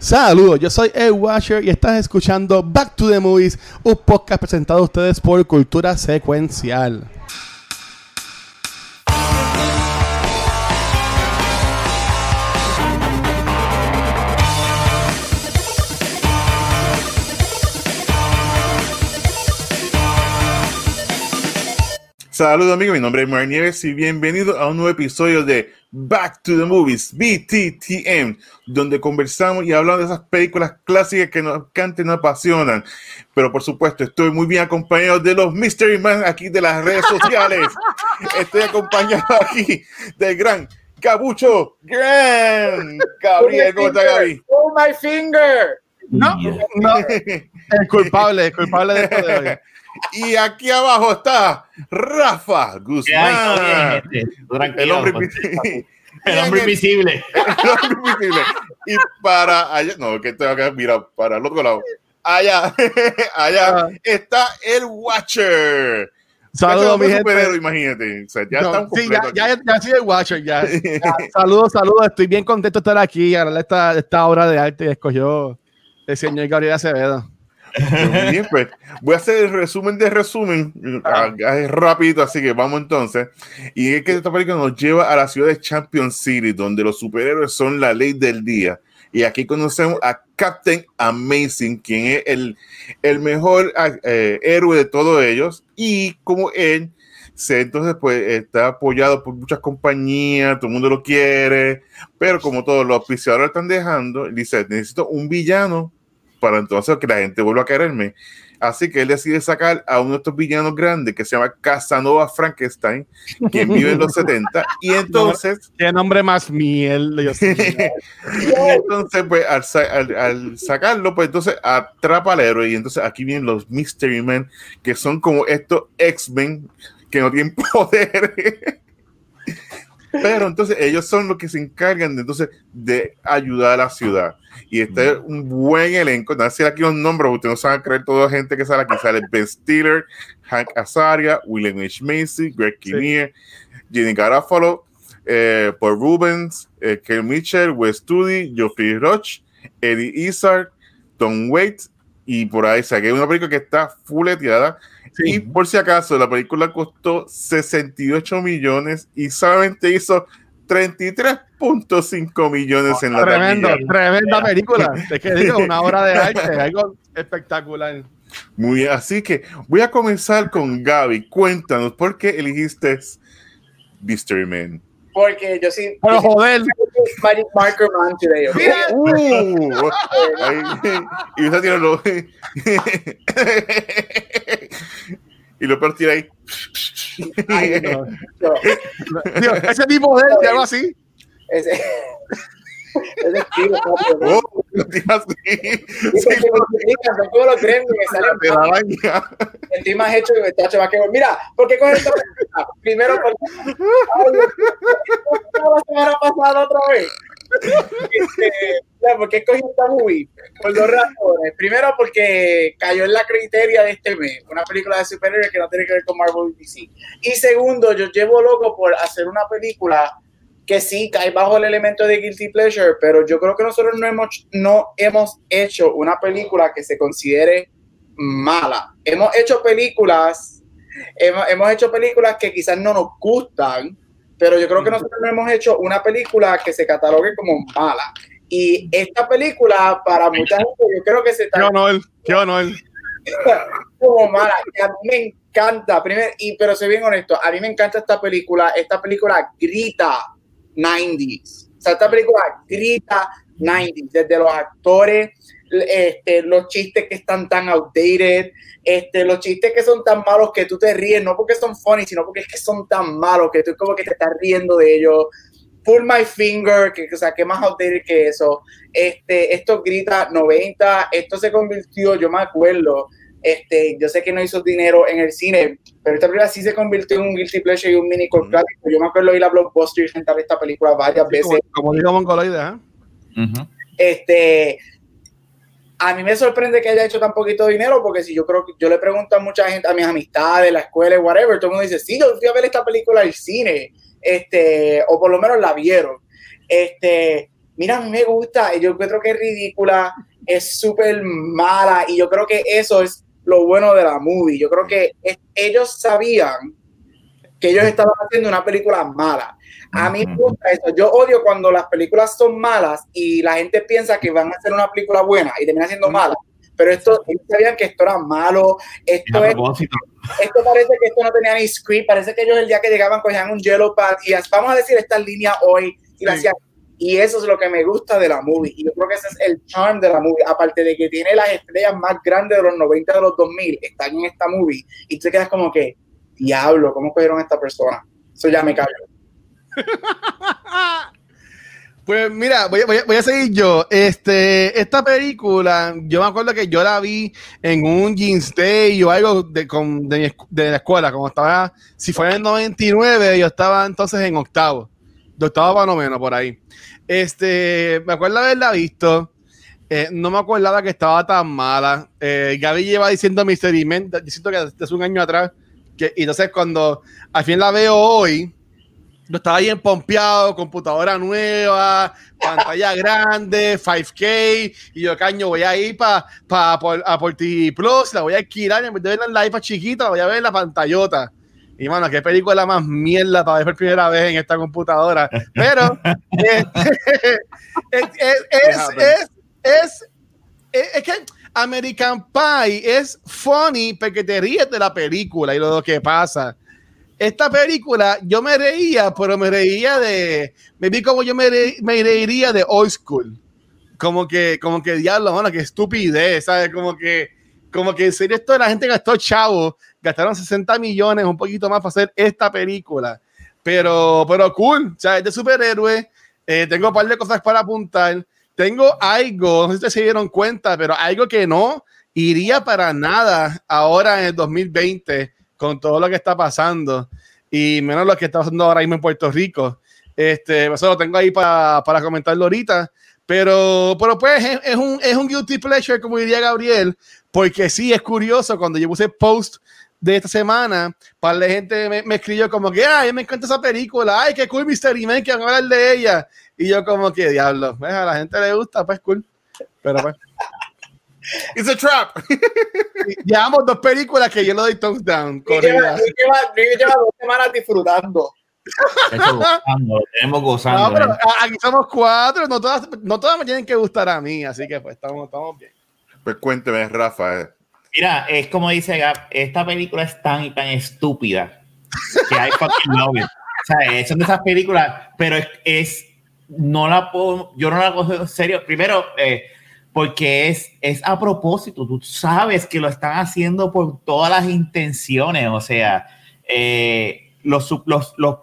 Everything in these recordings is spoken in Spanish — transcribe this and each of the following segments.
Saludos, yo soy Ed Washer y estás escuchando Back to the Movies, un podcast presentado a ustedes por Cultura Secuencial. Saludos amigos, mi nombre es Mar Nieves y bienvenido a un nuevo episodio de Back to the Movies, BTTM, donde conversamos y hablamos de esas películas clásicas que nos cantan y nos apasionan. Pero por supuesto, estoy muy bien acompañado de los Mystery Man aquí de las redes sociales. estoy acompañado aquí del gran Cabucho Gran. Gabriel, ¿cómo está Gaby? Oh my finger. No, no, el culpable, el culpable de esto de hoy. Y aquí abajo está Rafa Guzmán. El hombre invisible. El hombre invisible. El hombre invisible. Y para allá, no, que tengo que mirar para el otro lado. Allá, allá está el Watcher. Saludos, mi gente. Imagínate. O sea, ya No, están sí, ya, ya, ya soy el Watcher, ya. Ya, Saludos, saludos. Estoy bien contento de estar aquí y agarrarle esta, esta obra de arte que escogió el señor Gabriel Acevedo. Muy bien, pues voy a hacer el resumen de resumen ah, es rapidito, así que vamos entonces. Y es que esta película nos lleva a la ciudad de Champion City, donde los superhéroes son la ley del día. Y aquí conocemos a Captain Amazing, quien es el, el mejor ah, eh, héroe de todos ellos. Y como él, se, entonces pues está apoyado por muchas compañías, todo el mundo lo quiere, pero como todos los auspiciadores están dejando, dice, necesito un villano para entonces que la gente vuelva a quererme. Así que él decide sacar a uno de estos villanos grandes que se llama Casanova Frankenstein, quien vive en los 70, y entonces, Qué nombre más miel. Mío. y entonces pues al, al- al sacarlo, pues entonces atrapa al héroe, y entonces aquí vienen los Mystery Men, que son como estos X-Men que no tienen poder. Pero entonces ellos son los que se encargan de, entonces, de ayudar a la ciudad. Y este es un buen elenco. No sé aquí los nombres, ustedes no saben creer toda la gente que sale aquí. Sale Ben Stiller, Hank Azaria, William H. Macy, Greg Kinnear, Jenny Garofalo, eh, Paul Rubens, eh, Ken Mitchell, Wes Studi, Geoffrey Roach, Eddie Izzard, Tom Waits, y por ahí, o sea, que es una película que está Y por si acaso, la película costó 68 millones y solamente hizo 33.5 millones en la Tremendo, taquilla. tremenda película. Es que digo, una obra de arte, algo espectacular. Muy bien, así que voy a comenzar con Gaby. Cuéntanos, ¿por qué eligiste Mystery Man? Porque yo sí. Pero joder, Magic Marker Man today. ¿ok? Uh, y usted tiene lo. y lo peor tira ahí. Ay, no. Yo, Digo, ese tipo de él, algo así. ese, ese estilo, papi, ¿no? Oh, lo así. Y Sí, porque me de la baña. Estoy más hecho que está más que Mira, ¿por qué coges esta película? Primero, porque. La semana pasada otra vez. Este, ¿Por qué escogí esta movie? Por dos razones. Primero, porque cayó en la criteria de este mes. Una película de superhéroes que no tiene que ver con Marvel y DC. Y segundo, yo llevo loco por hacer una película que sí cae bajo el elemento de guilty pleasure, pero yo creo que nosotros no hemos, no hemos hecho una película que se considere mala. Hemos hecho películas, hemos, hemos hecho películas que quizás no nos gustan, pero yo creo que nosotros no hemos hecho una película que se catalogue como mala. Y esta película, para mucha gente, yo creo que se Qué está honor, qué honor. como mala. a mí me encanta, primero, y, pero soy bien honesto, a mí me encanta esta película. Esta película grita 90s. O sea, esta película grita 90s, desde los actores, este, los chistes que están tan outdated, este, los chistes que son tan malos que tú te ríes, no porque son funny, sino porque es que son tan malos que tú como que te estás riendo de ellos. Pull My Finger, que, o sea, más outdated que eso. Este, esto grita 90, esto se convirtió, yo me acuerdo, este, yo sé que no hizo dinero en el cine, pero esta película sí se convirtió en un guilty pleasure y un mini cult clásico. Yo me acuerdo ir a Blockbuster y sentar esta película varias Sí, como, veces. como dijo Mongoloide, ¿eh? Este, a mí me sorprende que haya hecho tan poquito dinero, porque si yo creo que yo le pregunto a mucha gente, a mis amistades, la escuela, whatever, todo el mundo dice, sí, yo fui a ver esta película al cine, este, o por lo menos la vieron. Este, mira, a mí me gusta, y yo encuentro que es ridícula, es súper mala, y yo creo que eso es lo bueno de la movie. Yo creo que es- ellos sabían que ellos estaban haciendo una película mala. A mí me gusta eso. Yo odio cuando las películas son malas y la gente piensa que van a hacer una película buena y termina siendo mala. Pero esto, ellos sabían que esto era malo. Es Esto, es, esto parece que esto no tenía ni script. Parece que ellos el día que llegaban cogían un yellow pad y vamos a decir esta línea hoy y la Sí. hacían. Y eso es lo que me gusta de la movie. Y yo creo que ese es el charm de la movie. Aparte de que tiene las estrellas más grandes de los 90 de los 2000, están en esta movie. Y tú te quedas como que, diablo, ¿cómo cogieron a esta persona? Eso ya me callo. Pues mira, voy, a- voy a- voy a seguir yo. Este, esta película, yo me acuerdo que yo la vi en un Jeans Day o algo de, con- de, mi de la escuela, como estaba, si fue en el 99, yo estaba entonces en octavo, de octavo para noveno, por ahí. Este, me acuerdo haberla visto. eh, no me acordaba que estaba tan mala. Eh, Gaby lleva diciendo Mystery Men, yo siento que desde un año atrás. Y entonces cuando al fin la veo hoy, yo estaba bien pompeado, computadora nueva, pantalla grande, 5K, y yo, caño, voy a ir para pa, por- a por TV Plus, la voy a alquilar, en vez de verla en la iPad chiquita, la voy a ver en la pantallota. Y, mano, qué película más mierda para ver por primera vez en esta computadora. Pero, eh, es, es, es, es, que American Pie es funny porque te ríes de la película y de lo que pasa esta película yo me reía, pero me reía de, me vi como yo me, re- me reiría de old school. Como que, como que diablo, mano, qué estupidez, ¿sabes? Como que, como que en serio esto la gente gastó chavo, gastaron 60 millones, un poquito más para hacer esta película. Pero, pero cool, o sea, es de. Eh, tengo un par de cosas para apuntar. Tengo algo, no sé si ustedes se dieron cuenta, pero algo que no iría para nada ahora en el 2020 con todo lo que está pasando y menos lo que está pasando ahora mismo en Puerto Rico. Este, eso lo tengo ahí para, para comentarlo ahorita. Pero, pero pues es, es un, es un guilty pleasure, como diría Gabriel, porque sí es curioso cuando yo puse post de esta semana, para la gente me, me escribió como que, ay, me encanta esa película, ay, qué cool Mystery Man, que van a hablar de ella. Y yo como que, diablo, pues, a la gente le gusta, pues cool. Pero pues, It's a trap. llevamos dos películas que yo le doy thumbs down. Luis lleva, lleva- dos semanas disfrutando. Eso gozando, lo tenemos gozando. No, pero ¿eh? aquí somos cuatro, no todas, no todas me tienen que gustar a mí, así que pues estamos, estamos bien. Pues cuénteme, Rafa. Mira, es como dice Gab, esta película es tan y tan estúpida que hay fucking love it. O sea, son de esas películas, pero es, es- no la puedo, yo no la cojo en serio. Primero, eh, porque es, es a propósito, tú sabes que lo están haciendo por todas las intenciones, o sea, eh, los, los, los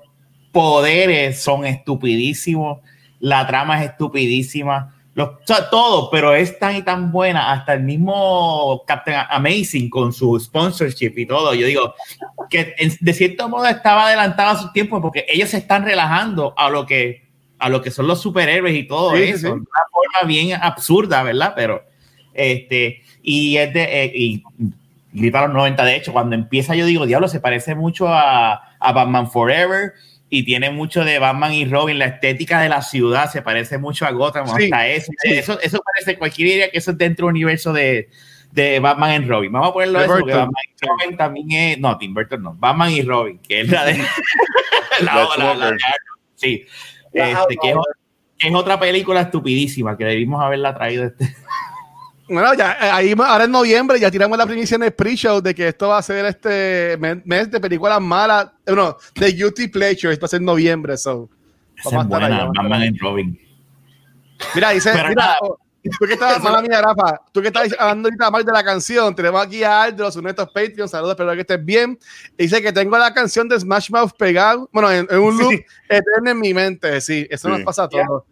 poderes son estupidísimos, la trama es estupidísima, los, o sea, todo, pero es tan y tan buena, hasta el mismo Captain Amazing con su sponsorship y todo. Yo digo que de cierto modo estaba adelantado a su tiempo porque ellos se están relajando a lo que a lo que son los superhéroes y todo Sí, eso, sí. de una forma bien absurda, ¿verdad? Pero este y es de eh, y grita los 90 de hecho, cuando empieza yo digo, diablo, se parece mucho a, a Batman Forever y tiene mucho de Batman y Robin, la estética de la ciudad se parece mucho a Gotham, Sí, hasta eso, sí. eso, eso parece cualquier idea que eso es dentro del universo de, de Batman y Robin. Vamos a ponerlo eso, porque Batman y Robin también es, no, Tim Burton no, Batman y Robin, que es la de la, la- la- la- sí, este, que, es, que es otra película estupidísima que debimos haberla traído este. Bueno, ya eh, ahí ahora en noviembre ya tiramos la primicia en el pre-show de que esto va a ser este mes, de películas malas, eh, no, de Guilty Pleasure, esto va a ser en noviembre, so. Vamos es buena, vamos a estar Batman ahí. y Robin. Mira, dice, Pero mira, nada. oh, tú que estabas, mala mía, Rafa, tú que estás hablando ahorita mal de la canción, tenemos aquí a Aldros, uno de estos Patreon, saludos, espero que estés bien. Dice que tengo la canción de Smash Mouth pegado, bueno, en, en un loop Sí. eterno en mi mente, sí, eso Sí. nos pasa a todos.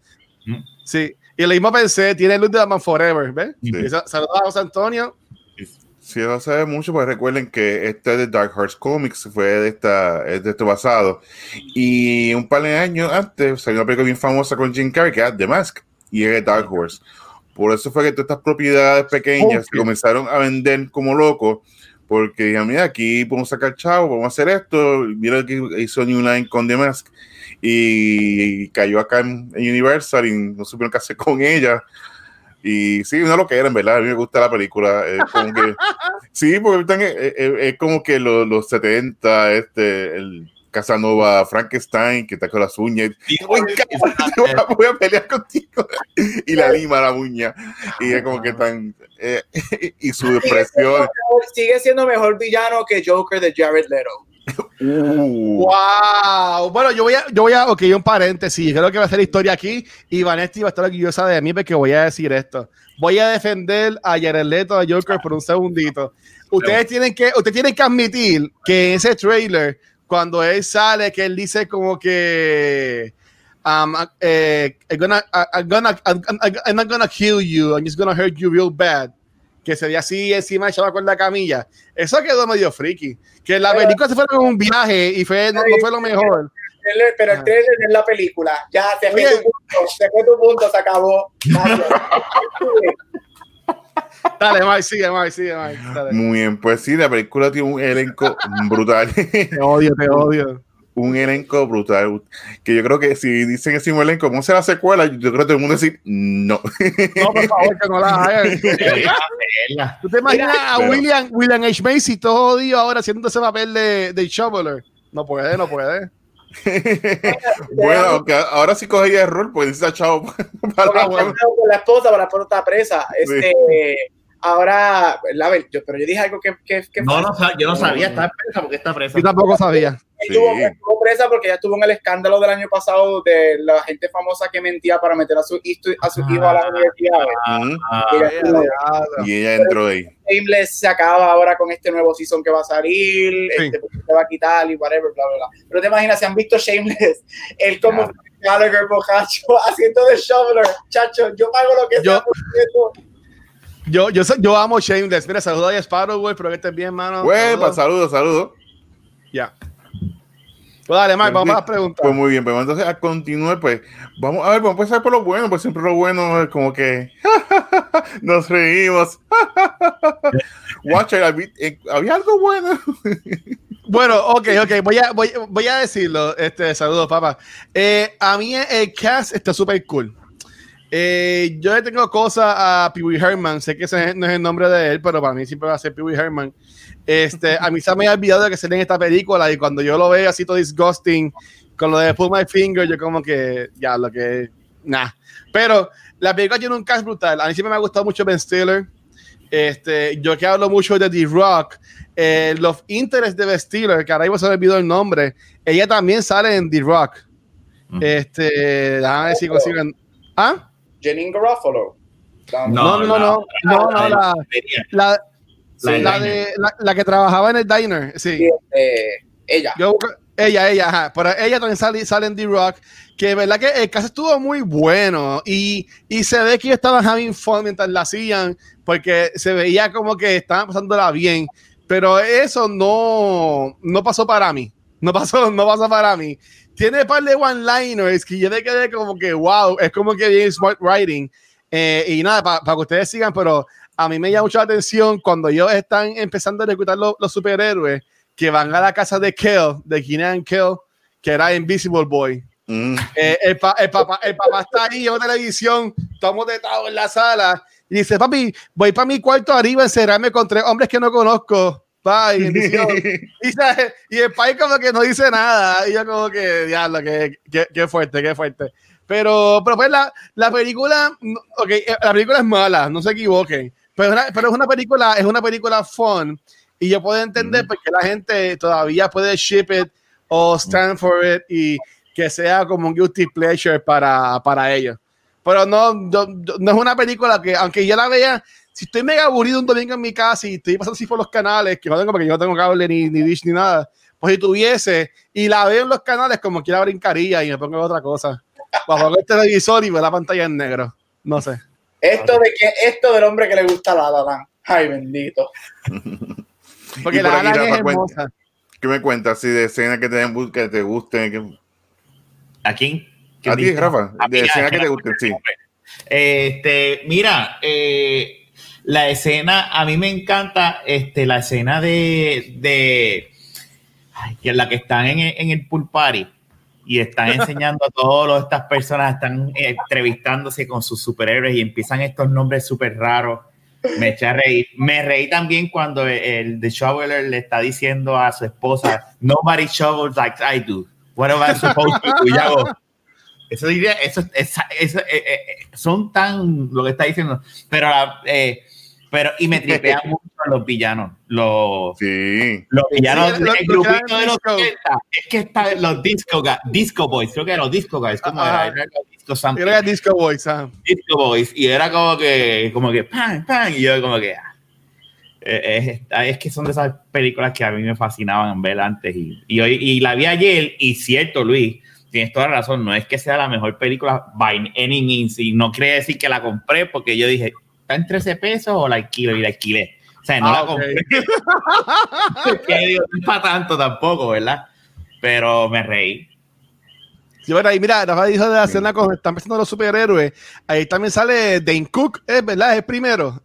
Mm. Sí, y lo mismo pensé, tiene look de Batman Forever, ¿ves? Sí. Saludos a José Antonio. Si no sabe mucho, pues recuerden que este es de Dark Horse Comics, fue de esta, es de esto basado. Y un par de años antes salió una película bien famosa con Jim Carrey, que era The Mask, y es de Dark Horse. Por eso fue que todas estas propiedades pequeñas se comenzaron a vender como locos, porque dije, mira, aquí podemos sacar chavo, vamos a hacer esto. Mira que hizo New Line con The Mask y cayó acá en, Universal y no supieron qué hacer con ella. Y sí, no lo que era, en verdad. A mí me gusta la película. Es como que, sí, porque es, es- es como que los, los 70, este, el Casanova Frankenstein, que está con las uñas. Voy a, voy a pelear contigo. Y la lima la uña. Y es como que tan. eh, y su depresión. Sigue siendo mejor villano que Joker de Jared Leto. Uh, Wow. Bueno, yo voy a, yo voy a, ok, un paréntesis. Creo que va a ser historia aquí y Vanetti va a estar orgullosa de mí porque voy a decir esto. Voy a defender a Jared Leto de Joker por un segundito. Ustedes tienen que, ustedes tienen que admitir que ese trailer, cuando él sale, que él dice como que um, eh, I'm gonna, I'm gonna, I'm, not gonna kill you, I'm just gonna hurt you real bad. Que se ve así encima echado con la camilla. Eso quedó medio freaky. Que la Pero- película se fue como un viaje y fue, no, no fue lo mejor. Pero el Ah. trailer es la película. Ya, se fue tu punto, se fue tu punto, se acabó. Dale, Mike, sigue, Mike, sigue, Mike. Dale. muy bien, pues sí, la película tiene un elenco brutal. Te odio, te odio. un elenco brutal. Que yo creo que si dicen ese mismo elenco, ¿cómo será la secuela? Yo creo que todo el mundo decir no. No, por favor, que no la hagan. ¿Tú te imaginas a Pero- William, William H. Macy todo odio ahora haciendo ese papel de, de Shoveler? No puede, no puede. bueno, aunque ahora sí cogería error, pues dice chavo para Porque la esposa, la presa. Este, Ahora, la, ver- yo, pero yo dije algo que, que, que No, no, yo no sabía, está presa porque está presa. Yo tampoco sabía. estuvo, Sí. estuvo presa porque ella estuvo en el escándalo del año pasado de la gente famosa que mentía para meter a su, hijo- a su hijo a la universidad. Ujú. Ah, Ella estuvo- Y ella entró ahí. Shameless se acaba ahora con este nuevo season que va a salir, Sí. este, porque se va a quitar y whatever, bla, bla, bla. Pero te imaginas, si han visto Shameless, él como Gallagher bocacho haciendo de shoveler, chacho, yo pago lo que Yo- sea por eso. Yo, yo, yo amo Shameless. Mira, saludos a Sparrow, güey. Espero que estés bien, mano. Huepa, Saludos. saludos, saludos. Ya. Pues dale, Mike, vamos a las preguntas. Pues muy bien, pues entonces a continuar, pues vamos a ver, vamos a empezar por lo bueno, pues siempre lo bueno es como que nos reímos. Watcher, ¿habí- eh, ¿había algo bueno? Bueno, ok, ok, voy a, voy, voy a decirlo. Este, saludos, papá. Eh, a mí el cast está súper cool. Eh, yo le tengo cosas a Pee Wee Herman, sé que ese no es el nombre de él, pero para mí siempre va a ser Pee Wee Herman. Este, a mí se me ha olvidado de que se en esta película y cuando yo lo veo así todo disgusting, con lo de Pull My Finger, yo como que, ya, lo que, nah. Pero la película tiene un cast brutal. A mí siempre me ha gustado mucho Ben Stiller. Este, yo que hablo mucho de The Rock, eh, los intereses de Ben Stiller, que ahora mismo se me olvidó el nombre, ella también sale en The Rock. Mm. Este, déjame ver si consiguen. ¿Ah? Janine Garofalo. No, no, no, no, no, no, la, la, La la del de, la, la que trabajaba en el diner, sí. Sí, este, ella. Yo ella, ella, ajá. Pero ella también sale, sale en The Rock. Que verdad que el caso estuvo muy bueno. Y, y se ve que ellos estaban having fun mientras la hacían. Porque se veía como que estaban pasándola bien. Pero eso no, no pasó para mí. No pasó, no pasó para mí. Tiene un par de one-liners que yo me quedé como que, wow, es como que bien smart writing. Eh, y nada, para que ustedes sigan, pero a mí me llama mucho la atención cuando ellos están empezando a reclutar los, los superhéroes que van a la casa de Kel, de Keenan Kel, que era Invisible Boy. Mm. Eh, el, pa- el papá, el papá está ahí en televisión, estamos tetados en la sala, y dice, papi, voy para mi cuarto arriba a encerrarme con tres hombres que no conozco. Bye, y, ¿sabes? y el país como que no dice nada. Y yo como que, diablo, qué, qué, qué fuerte, qué fuerte. Pero, pero pues la, la película, no- ok, eh, la película es mala, no se equivoquen. Pero, una- pero es una película, es una película fun. Y yo puedo entender Mm. por qué la gente todavía puede ship it o stand for it y que sea como un guilty pleasure para, para ellos. Pero no, yo- no es una película que, aunque yo la vea, si estoy mega aburrido un domingo en mi casa y estoy pasando así por los canales, que no tengo porque yo no tengo cable ni, ni dish ni nada, pues si tuviese y la veo en los canales, como quiera brincaría y me pongo otra cosa. Bajo el televisor y veo la pantalla en negro. No sé. Esto de que esto del hombre que le gusta la La Land. Ay, bendito. Porque la por Alan cuenta. hermosa. ¿Qué me cuentas así de escenas que te, que te gusten? que- ¿A quién? ¿Quién A ti? Rafa, A de escenas ah, que te gusten, sí. Este, mira, eh, La escena, a mí me encanta este, la escena de, de ay, la que están en, el- en el pool party y están enseñando a todas estas personas, están eh, entrevistándose con sus superhéroes y empiezan estos nombres súper raros. Me eché a reír. Me reí también cuando el, el The Shoveler le está diciendo a su esposa, Nobody shovels like I do. What am I supposed to do? Y hago, eso diría, eso, esa- eh, eh, eh, son tan lo que está diciendo, pero, eh, pero y me tripean mucho los villanos, los, Sí. los villanos, Sí, el grupito de los disco. 80, es que está los disco, disco boys, creo que eran los disco guys, como Ajá. era, Era los disco something, Yo era Disco Boys, ah. disco boys, y era como que, como que, pan, pan, y yo como que, ah. Eh, es, es que son de esas películas que a mí me fascinaban ver antes y, y hoy y la vi ayer y cierto Luis tienes toda la razón no es que sea la mejor película by any means y no quiere decir que la compré porque yo dije está en 13 pesos o la alquilo y la alquilé o sea no Ah, la compré digo, no es para tanto tampoco verdad pero me reí Sí, bueno, ahí mira, Rafa dijo de la escena cuando están empezando los superhéroes. Ahí también sale Dane Cook, ¿es verdad? Es el primero.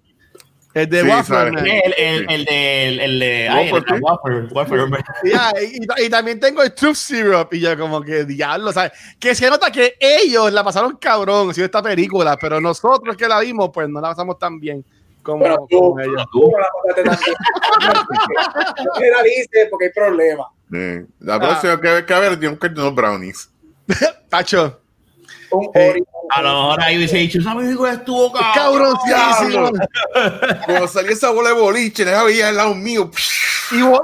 El de Sí, Waffle sale. Man. el, el, el de el, el de ay, Waffle, Waffle, y, y también tengo el Truth Syrup. Y yo, como que diablo, ¿sabes? Que se nota que ellos la pasaron cabrón haciendo esta película, pero nosotros que la vimos, pues no la pasamos tan bien como, Pero tú- como ellos. Tú no la pasaste tan bien. No generalices porque hay problemas. Eh, La próxima que, que a ver, tengo que unos brownies. Tacho, Un Sí. ori- a lo mejor ahí hubiese dicho esa película estuvo cabrón. Cuando salía esa bola de boliche, la veía al lado mío.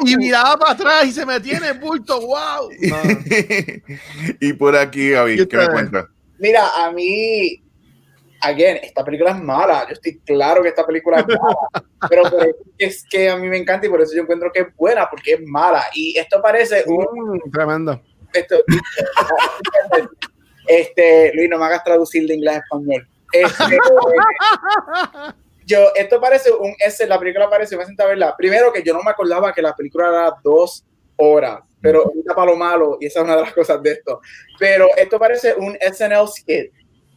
y, miraba para atrás y se metía en el bulto, wow. No. y por aquí, Gaby, ¿Y ¿qué me cuentas? Mira, a mí, again, esta película es mala. Yo estoy claro que esta película es mala. pero por eso es que a mí me encanta y por eso yo encuentro que es buena, porque es mala. Y esto parece un. Mm, tremendo. Esto, este, Luis, no me hagas traducir de inglés a español. Este, yo, esto parece un. Ese, la película parece, me senté a verla. Primero que yo no me acordaba que la película era dos horas, pero ahorita para lo malo, y esa es una de las cosas de esto. Pero esto parece un SNL skit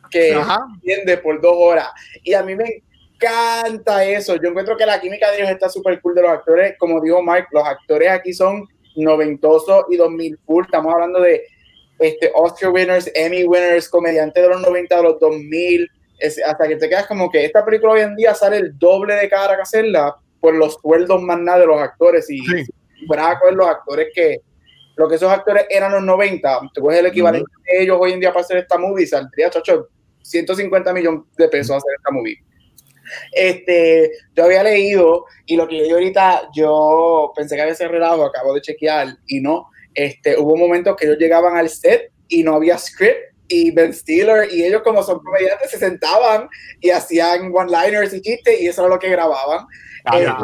que Ajá. extiende por dos horas. Y a mí me encanta eso. Yo encuentro que la química de ellos está súper cool de los actores. Como dijo Mike, los actores aquí son noventosos y 2000 full. Estamos hablando de este, Oscar winners, Emmy winners, comediantes de los 90, de los 2000. Es- hasta que te quedas como que esta película hoy en día sale el doble de cara que hacerla por los sueldos más nada de los actores. Y Sí. si fueras a coger los actores que lo que esos actores eran los 90, tú coges el equivalente de ellos hoy en día para hacer esta movie, saldría, chacho, 150 millones de pesos hacer esta movie. Este, yo había leído y lo que leí ahorita, yo pensé que había sido relajo, acabo de chequear y no. Este, hubo momentos que ellos llegaban al set y no había script y Ben Stiller y ellos como son comediantes se sentaban y hacían one-liners y chistes y eso era lo que grababan. Ah, Eh, ya.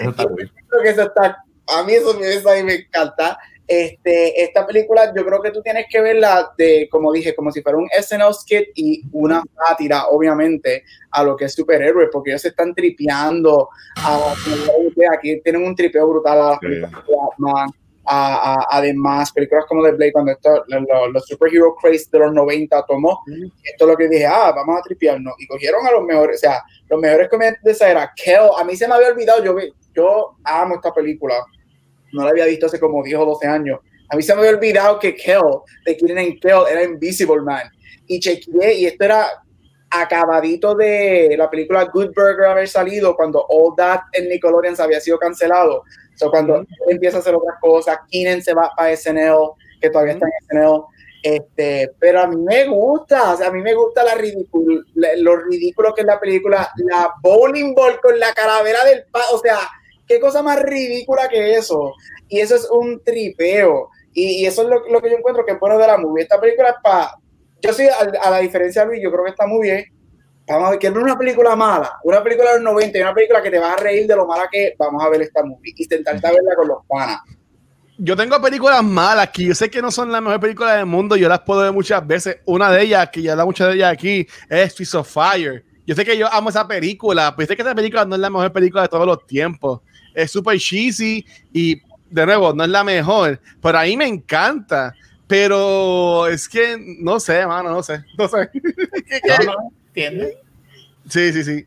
Eso está cool. creo que eso está, a mí eso, eso a mí me encanta. Este, esta película yo creo que tú tienes que verla de, como dije, como si fuera un SNL skit y una sátira, obviamente, a lo que es superhéroe, porque ellos se están tripeando, a, aquí tienen un tripeo brutal a las Sí. películas de Batman, a- a- además, películas como The Blade, cuando esto, lo- lo- los superhero craze de los 90 tomó, esto es lo que dije, ah, vamos a tripearnos, y cogieron a los mejores, o sea, los mejores comediantes de esa era, Kel, a mí se me había olvidado, yo, yo amo esta película, no la había visto hace como 10 o 12 años, a mí se me había olvidado que Kel, de Killing Kel, era Invisible Man, y chequeé, y esto era acabadito de la película Good Burger haber salido cuando All That en Nickelodeon se había sido cancelado. So, cuando él empieza a hacer otras cosas, Keenan se va para SNL, que todavía está en SNL. Este, pero a mí me gusta, o sea, a mí me gusta la ridículo, la- lo ridículo que es la película, la bowling ball con la calavera del pa, o sea, qué cosa más ridícula que eso. Y eso es un tripeo. Y, y eso es lo, lo que yo encuentro que es bueno de la movie. Esta película es para. Yo sí, a, a la diferencia de Luis, yo creo que está muy bien. Vamos a ver, quiero ver una película mala, una película de los 90 y una película que te va a reír de lo mala que es, vamos a ver esta movie y intentarte verla con los panas. Yo tengo películas malas que yo sé que no son las mejores películas del mundo, yo las puedo ver muchas veces. Una de ellas, que ya da muchas de ellas aquí, es Fist of Fire. Yo sé que yo amo esa película, pero sé que esa película no es la mejor película de todos los tiempos. Es súper cheesy y, de nuevo, no es la mejor, pero a mí me encanta. Pero es que, no sé, mano, no sé, no sé. No, no, ¿entiendes? Sí, sí, sí.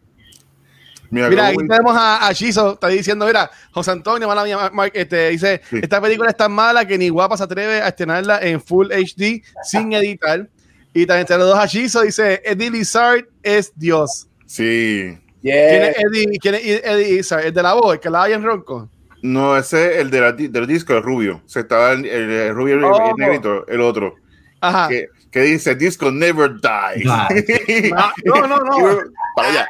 Mira, Mira, aquí tenemos a, a Shizo, está diciendo, mira, José Antonio, mala mía, Mark, este, dice, Sí. esta película es tan mala que ni guapa se atreve a estrenarla en Full HD sin editar. Y también entre los dos a Shizo, dice, Eddie Lizard es Dios. Sí. ¿Quién es Eddie, quién es Eddie Lizard? El de la voz, el que la en ronco. No, ese es el de la, del disco, el rubio. Se estaba el, el- el rubio y el- Oh. el negrito, el otro. Ajá. Que, que dice disco never dies. Ah, no, no, no. Y Para allá.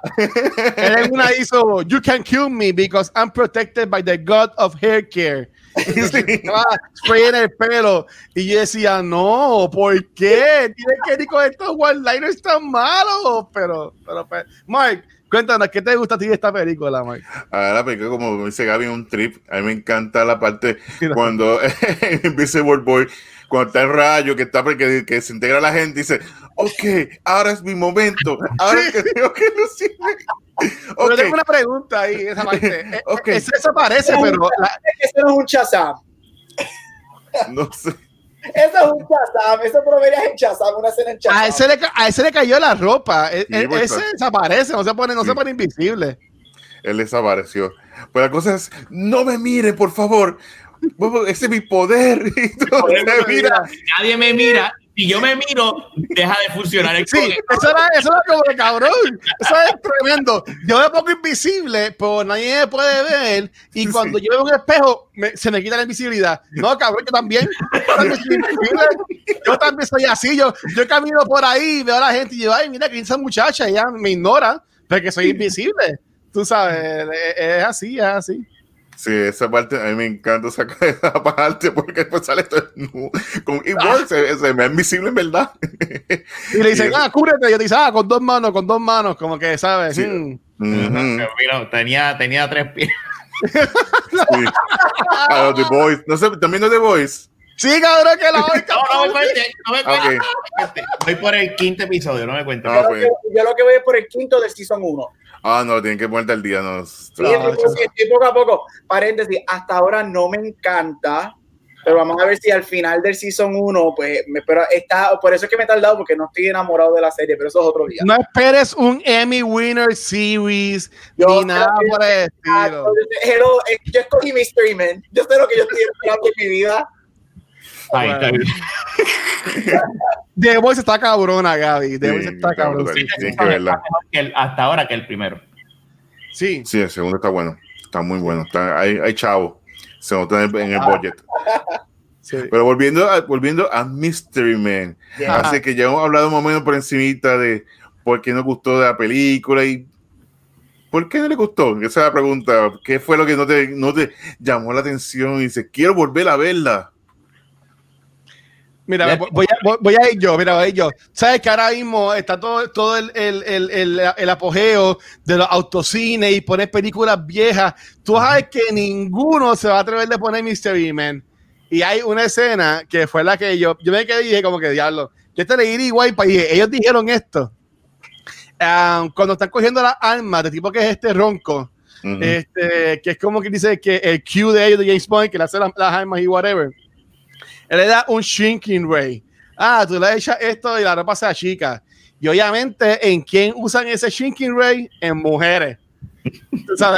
Él en una hizo, You can kill me because I'm protected by the God of hair care. Ah, spray en el pelo. Y yo decía, no, ¿por qué? Tienes que ir con estos one-liners tan malos. Pero, pero, pues, Mark, cuéntanos, ¿qué te gusta a ti de esta película, Mark? A la película, como dice Gaby, un trip. A mí me encanta la parte cuando Invisible Boy, cuando está el rayo, que está que, que se integra la gente, dice, ok, ahora es mi momento. Ahora que tengo que lucirme. Pero Ok, tengo una pregunta ahí, esa parte. Eh, Ok. Eso, eso parece, pero la- Eso no es un Shazam. no sé. Eso es un Shazam. Eso lo es en Shazam, una escena en Shazam. a, ese le, ca- a ese le cayó la ropa. E- Sí, e- pues, ese desaparece, no se pone, no Sí. se pone invisible. Él desapareció. Pues la cosa es, no me mire, por favor. Ese es mi poder. Entonces, Mira, Nadie me mira. Si yo me miro, deja de funcionar el Sí, poder. eso era, eso era como de cabrón. Eso es tremendo. Yo me pongo invisible, pero nadie me puede ver. Y cuando yo veo un espejo, me- se me quita la invisibilidad. No, cabrón, yo también. Yo también soy invisible. Yo también soy así. Yo, yo camino por ahí, veo a la gente y digo, ay, mira que esa muchacha, ella me ignora porque soy invisible. Tú sabes, es, es así, es así. Sí, esa parte a mí me encanta sacar esa parte porque después sale todo. Con it works, se, se me es visible en verdad. Y le dicen, Sí. ah, cúbrete. Y yo te dice, ah, con dos manos, con dos manos, como que, ¿sabes? Sí. Mm. Tenía, tenía tres pies. sí. A los The Boys. No sé, también los The Boys. Sí, cabrón, que la voy No, no me cuente, no me Ok. cuente. Voy por el quinto episodio, no me cuente. Ah, yo, pues. lo que, yo lo que voy es por el quinto del Season 1. Ah, no, tienen que ponerte al día. No. Sí, No, estoy- poco a poco. Paréntesis, hasta ahora no me encanta, pero vamos a ver si al final del Season 1, pues, me, pero está, por eso es que me he tardado, porque no estoy enamorado de la serie, pero eso es otro día. No esperes un Emmy Winner Series Yo ni nada por el estilo. Hello, eh, yo escogí Mystery Man. Yo sé lo que yo estoy esperando en mi vida. Ahí está bien. The Voice está cabrona, Gaby. The Sí, Voice está está cabrona. Sí, que hasta ahora que el primero. sí. Sí, el segundo está bueno. Está muy bueno. Está, hay, hay chavo. Se nota en el, en el budget. sí. Pero volviendo a, volviendo a Mystery Man. Yeah. Así que ya hemos hablado más o menos por encimita de por qué nos gustó de la película y por qué no le gustó. Esa es la pregunta. ¿Qué fue lo que no te, no te llamó la atención? Y dice, quiero volver a verla. Mira, voy a, voy- a ir yo, mira, voy a ir yo. Sabes que ahora mismo está todo, todo el, el, el, el, el apogeo de los autocines y poner películas viejas. Tú sabes que ninguno se va a atrever de poner Mystery Man. Y hay una escena que fue la que yo, yo me quedé y dije como que diablo. Yo te leí igual para dije, ellos dijeron esto. Ah, cuando están cogiendo las armas de tipo que es este ronco, este, que es como que dice que el Q de ellos de James Bond, que le hace las, las armas y whatever. Él le da un shrinking ray. Ah, tú le echas esto y la ropa se achica. Y obviamente, ¿en quién usan ese shrinking ray? En mujeres.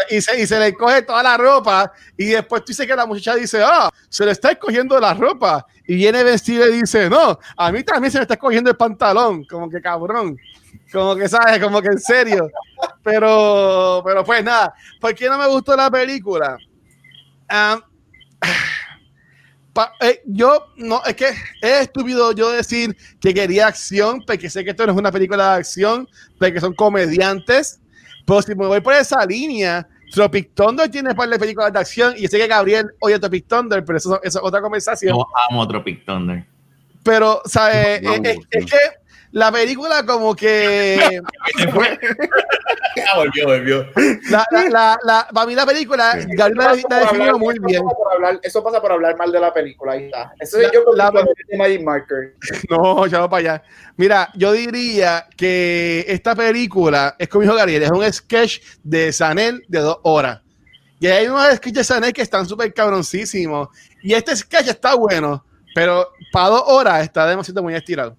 Y, se, y se le coge toda la ropa y después tú dices que la muchacha dice, ah, se le está escogiendo la ropa. Y viene vestido y dice, no, a mí también se me está escogiendo el pantalón. Como que cabrón. Como que, ¿sabes? Como que en serio. Pero, pero pues nada. ¿Por qué no me gustó la película? Ah, pa- eh, yo no, es que es estúpido yo decir que quería acción, porque sé que esto no es una película de acción, porque son comediantes. Pero si me voy por esa línea, Tropic Thunder tiene par de películas de acción y sé que Gabriel oye Tropic Thunder, pero eso, eso es otra conversación. Yo amo Tropic Thunder. Pero, ¿sabes? No, es, es que la película como que... Ah, volvió, volvió. La, la, la, la- para mí la película, Sí. Gabriel la, Eso pasa la por definió hablar- muy eso bien. pasa por hablar- eso pasa por hablar mal de la película. Ahí está. Eso es yo con la- la, de Magic Marker. No, ya va para allá. Mira, yo diría que esta película es como dijo Gabriel, es un sketch de Sanel de dos horas. Y hay unos sketches de Sanel que están súper cabroncísimos. Y este sketch está bueno, pero para dos horas está demasiado muy estirado.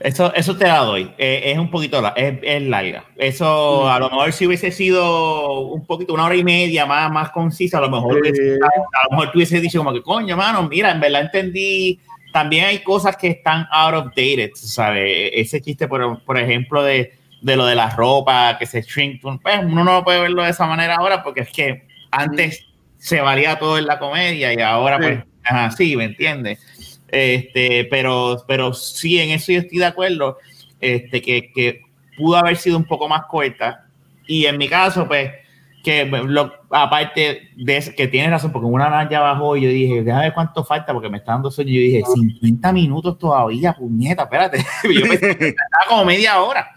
Eso, eso te la doy. Eh, es un poquito la, es, es larga. Eso a lo mejor si hubiese sido un poquito, una hora y media más, más concisa, a lo mejor, hubiese- a lo mejor tú hubiese dicho como que, coño, mano, mira, en verdad entendí. También hay cosas que están out of dated, ¿sabes? Ese chiste, por, por ejemplo, de, de lo de la ropa, que se shrink, pues uno no puede verlo de esa manera ahora porque es que antes se valía todo en la comedia y ahora Sí. pues es así, ¿me entiendes? Este, pero, pero sí, en eso yo estoy de acuerdo, este, que, que pudo haber sido un poco más corta. Y en mi caso, pues, que lo, aparte de que tienes razón, porque una vez ya bajó y yo dije, déjame ver cuánto falta, porque me está dando sueño. Y yo dije, 50 minutos todavía, puñeta, espérate. yo que estaba como media hora.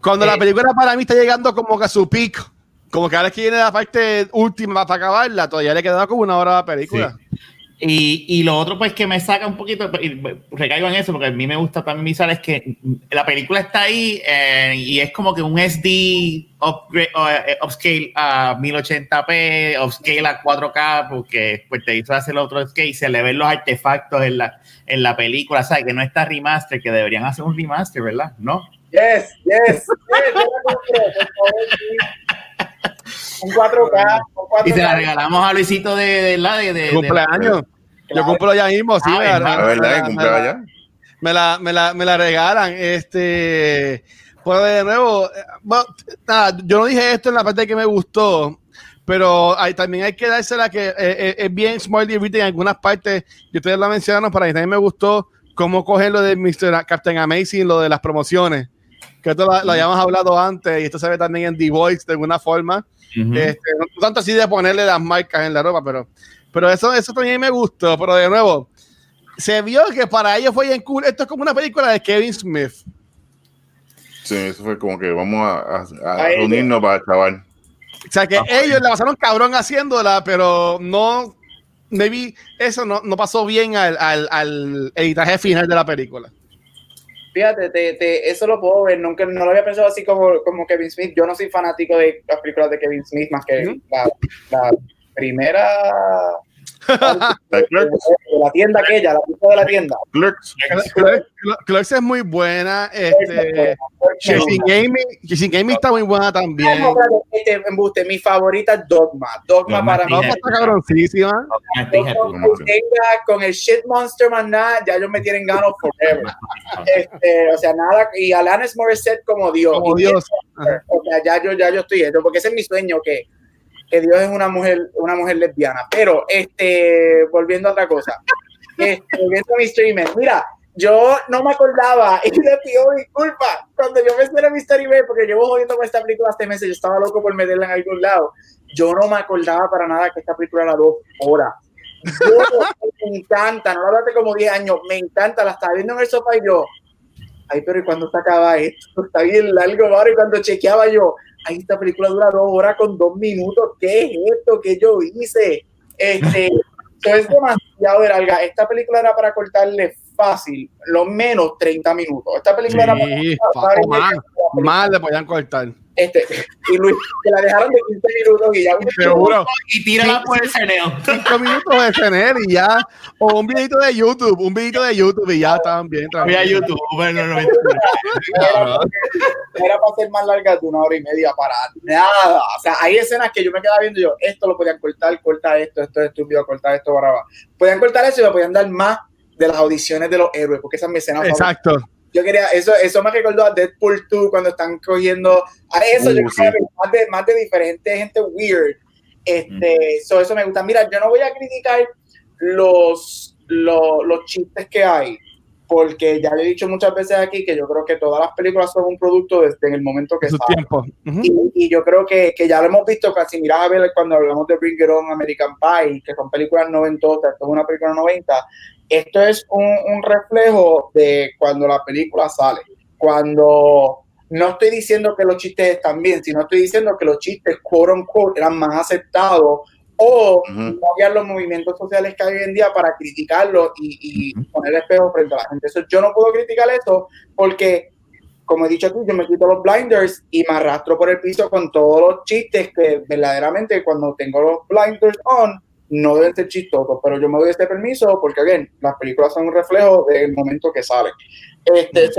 Cuando la Eh, película para mí está llegando como que a su pico, como que ahora es que viene la parte última para acabarla, todavía le queda como una hora a la película. Y, y lo otro, pues, que me saca un poquito, y recaigo en eso, porque a mí me gusta también visual, es que la película está ahí eh, y es como que un SD upgrade, o, eh, upscale a 1080p, upscale a 4K, porque pues, te hizo hacer otro scale y se le ven los artefactos en la, en la película, ¿sabes? Que no está remaster, que deberían hacer un remaster, ¿verdad? ¿No? Yes, yes, yes. Un 4K, un Y se la 4K. regalamos a Luisito de, de, de- de- Cumpleaños. Yo cumplo ya mismo, sí. Ah, me la- ¿verdad? La me verdad la- me la- allá. me la, me la, me la regalan. Este, pues de nuevo, eh, bueno, nada, yo no dije esto en la parte que me gustó, pero hay, también hay que dársela que eh, eh, es bien smart y en algunas partes. Y ustedes la mencionaron, para mí también me gustó cómo coger lo de Mr. Captain Amazing, lo de las promociones. Que esto lo, lo habíamos hablado antes y esto se ve también en The Voice de alguna forma. Ujú. Este, no tanto así de ponerle las marcas en la ropa, pero, pero eso, eso también me gustó. Pero de nuevo, se vio que para ellos fue bien cool. Esto es como una película de Kevin Smith. Sí, eso fue como que vamos a, a- reunirnos para chaval. O sea que Ah, ellos la pasaron cabrón haciéndola, pero no, maybe eso no, no pasó bien al, al, al editaje final de la película. Fíjate, te, te- eso lo puedo ver. Nunca, no lo había pensado así como, como Kevin Smith. Yo no soy fanático de las películas de Kevin Smith más que Ujú. la, la primera La de Clerks, la tienda aquella, la pista de la tienda. Clerks. Clerks, Clerks es muy buena. Este, Chasing Amy, está muy buena también. No, este, embuste, mi favorita es Dogma. Dogma, Dogma, para mí. Sí. está cabroncísima. Dogma, con el shit monster más nada, ya ellos me tienen ganos forever. Este, o sea, nada, y Alanis Morissette como Dios. Como Dios. O sea, ya yo, ya yo estoy hecho, porque ese es mi sueño, que, Dios es una mujer, una mujer lesbiana. Pero, este, volviendo a otra cosa, este, volviendo a mi streamer, mira, yo no me acordaba y le pido disculpas cuando yo me hice Mystery Man, porque llevo jodiendo con esta película este mes, yo estaba loco por meterla en algún lado. Yo no me acordaba para nada que esta película era dos horas. Me encanta, no la hablaste como 10 años, me encanta, la estaba viendo en el sofá y yo, ay, pero ¿y cuándo se acaba esto? Está bien largo, ahora y cuando chequeaba yo, ay, esta película dura dos horas con dos minutos, ¿qué es esto que yo hice? Este, esto es demasiado de larga. Esta película era para cortarle fácil, lo menos 30 minutos. Esta película era para, o más, más le podían cortar. Este, y Luis, que la dejaron de 15 minutos y ya Seguro. Y tírala por el ceneo. Cinco minutos de tener y ya. O un videito de YouTube, un videito de YouTube y ya estaban bien. Voy a. YouTube. Bueno, no, era, era para ser más larga de una hora y media para nada. O sea, hay escenas que yo me quedaba viendo y yo, esto lo podían cortar, corta esto, esto es estúpido, cortar esto, para abajo. Podían cortar eso y me podían dar más de las audiciones de los héroes, porque esa es mi escena favorita. Yo quería, eso, eso me recordó a Deadpool 2 cuando están cogiendo a eso, yo Uh, sí. ver más de, más de diferente gente weird. Este, so, eso me gusta. Mira, yo no voy a criticar los, los, los chistes que hay, porque ya le he dicho muchas veces aquí que yo creo que todas las películas son un producto desde el momento que su tiempo. Y, y yo creo que, que ya lo hemos visto casi. Mira a ver cuando hablamos de Bring It On, American Pie, que son películas noventosas, esto es una película 90. Esto es un, un reflejo de cuando la película sale. Cuando no estoy diciendo que los chistes están bien, sino estoy diciendo que los chistes, quote unquote, eran más aceptados o Ujú. no había los movimientos sociales que hay hoy en día para criticarlos y, y poner espejo frente a la gente. Eso, yo no puedo criticar eso porque, como he dicho aquí, yo me quito los blinders y me arrastro por el piso con todos los chistes que verdaderamente cuando tengo los blinders on, no deben ser chistosos, pero yo me doy este permiso porque, bien, las películas son un reflejo del momento que salen. Este,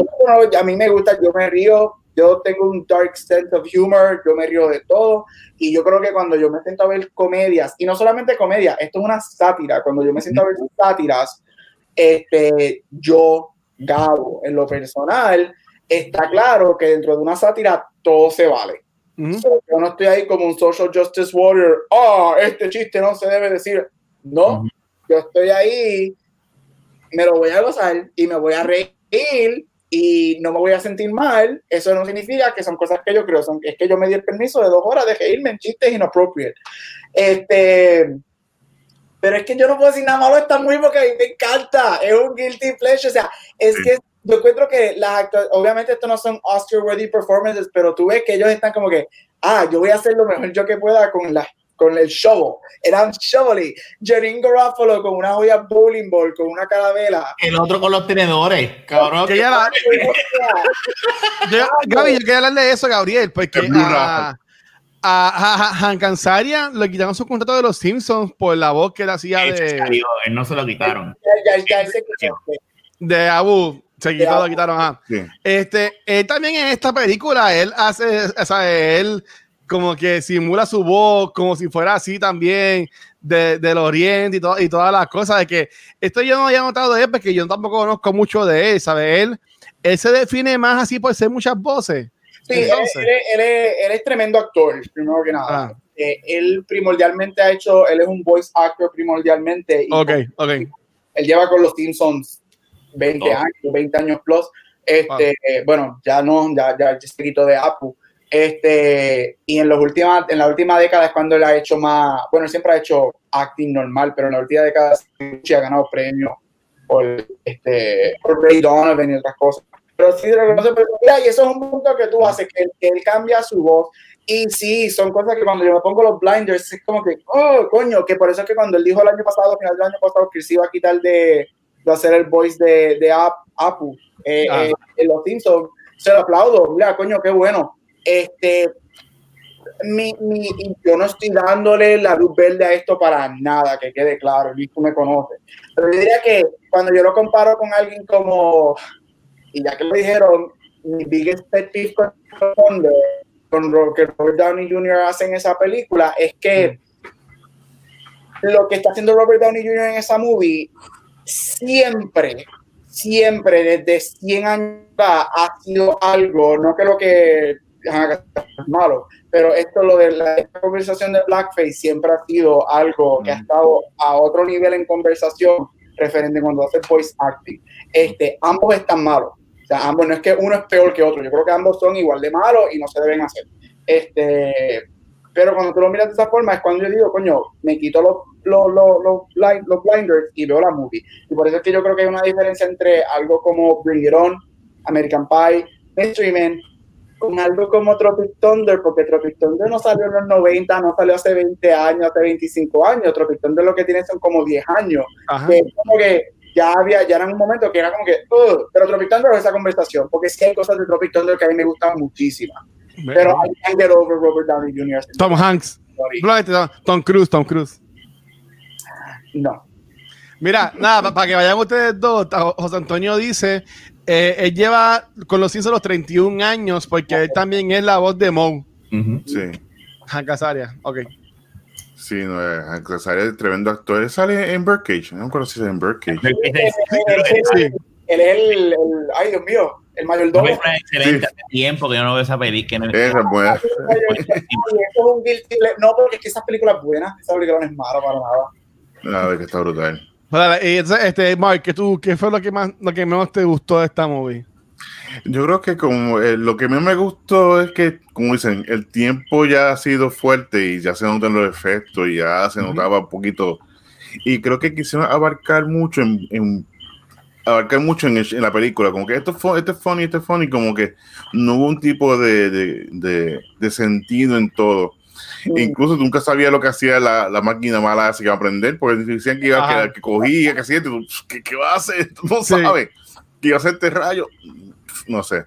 a mí me gusta, yo me río, yo tengo un dark sense of humor, yo me río de todo, y yo creo que cuando yo me siento a ver comedias, y no solamente comedia, esto es una sátira, cuando yo me siento a ver sátiras, este, yo, Gabo, en lo personal, está claro que dentro de una sátira todo se vale. Yo no estoy ahí como un social justice warrior, oh, este chiste no se debe decir. No, yo estoy ahí, me lo voy a gozar y me voy a reír y no me voy a sentir mal, eso no significa que son cosas que yo creo, son, es que yo me di el permiso de dos horas de reírme en chistes inappropriate. Este, pero es que yo no puedo decir nada malo esta muy porque a mí me encanta, es un guilty pleasure, o sea, es que yo encuentro que las obviamente esto no son Oscar-worthy performances, pero tú ves que ellos están como que, ah, yo voy a hacer lo mejor yo que pueda con las con el shovel. Eran shovely. Janine Garofalo con una joya bowling ball, con una carabela. El otro con los tenedores, cabrón. Que ya yo, Gaby, yo quería hablarle de eso, Gabriel, porque a, a, a, Han Kansaria le quitaron su contrato de los Simpsons por la voz que él hacía de... él no se lo quitaron. de Abu. Se quitó, lo quitaron. Este, él también en esta película, él hace, o sea, él como que simula su voz como si fuera así también de, del oriente y, todo, y todas las cosas de que esto yo no había notado de él porque yo tampoco conozco mucho de él, ¿sabes? Él, él se define más así por ser muchas voces. Sí, él, él, es, tremendo actor, primero que nada. Ah. Eh, él primordialmente ha hecho, él es un voice actor primordialmente. Y ok, ok. Él lleva con los Simpsons 20 años, 20 años plus. Este, ah. Bueno, ya no, ya, ya, se quitó de Apple este, y en, los últimas, en la última década es cuando él ha hecho más, bueno, siempre ha hecho acting normal, pero en la última década ha ganado premios por, este, por Ray Donovan y otras cosas. Pero sí, y eso es un punto que tú haces, que, él cambia su voz. Y sí, son cosas que cuando yo me pongo los blinders, es como que, oh, coño, que por eso es que cuando él dijo el año pasado, final del año pasado, que se iba a quitar de, de hacer el voice de, de Apu eh, ah. eh, en los Simpsons, se lo aplaudo, mira, coño, qué bueno este, mi, mi, yo no estoy dándole la luz verde a esto para nada, que quede claro, el tú me conoce. Pero yo diría que cuando yo lo comparo con alguien como, y ya que lo dijeron, mi biggest pet peeve con, con que Robert Downey Jr. hace en esa película es que lo que está haciendo Robert Downey Jr. en esa movie siempre, siempre, desde 100 años ha sido algo, no que lo que malo. Pero esto, lo de la conversación de Blackface siempre ha sido algo que ha estado a otro nivel en conversación referente cuando hace voice acting. Este, ambos están malos. O sea, ambos no es que uno es peor que otro. Yo creo que ambos son igual de malos y no se deben hacer. Este, pero cuando tú lo miras de esa forma es cuando yo digo, coño, me quito los, los, los, los, los blinders y veo la movie. Y por eso es que yo creo que hay una diferencia entre algo como Bring It On, American Pie, Man con algo como Tropic Thunder, porque Tropic Thunder no salió en los 90, no salió hace 20 años, hace 25 años. Tropic Thunder lo que tiene son como 10 años. Que como que ya había, ya era un momento que era como que, pero Tropic Thunder es esa conversación, porque sí hay cosas de Tropic Thunder que a mí me gustan muchísimas. Pero I can't get over Robert Downey Jr. Tom Hanks. Tom Cruise, Tom Cruise. No. Mira, nada, para que vayan ustedes dos, José Antonio dice, eh, él lleva con los Simpsons los 31 años porque él también es la voz de Moe. Sí. Hank Azaria, ok. Sí, no, eh, Hank Azaria es tremendo actor. Él sale en Birdcage, no me acuerdo si es en Birdcage. Él es el, ay Dios mío, el mayordomo. Es excelente sí. tiempo que yo no veo esa película. Esa es buena. No, porque es que esas películas buenas, esa película no es mala para nada. Nada, que está brutal. Y este, Mark, ¿qué, tú, ¿qué fue lo que más lo que menos te gustó de esta movie? Yo creo que como eh, lo que más me gustó es que, como dicen, el tiempo ya ha sido fuerte y ya se notan los efectos y ya se notaba un poquito. Y creo que quisieron abarcar mucho en, abarcar mucho en, en, la película, como que esto fue este es funny, esto es funny, como que no hubo un tipo de, de, de, de sentido en todo. Incluso nunca sabía lo que hacía la, la máquina mala así que va a aprender, porque decían que iba a que, que cogía, que hacía, ¿qué, ¿qué, va a hacer? Tú no sabes. Que iba a hacer este rayo. No sé.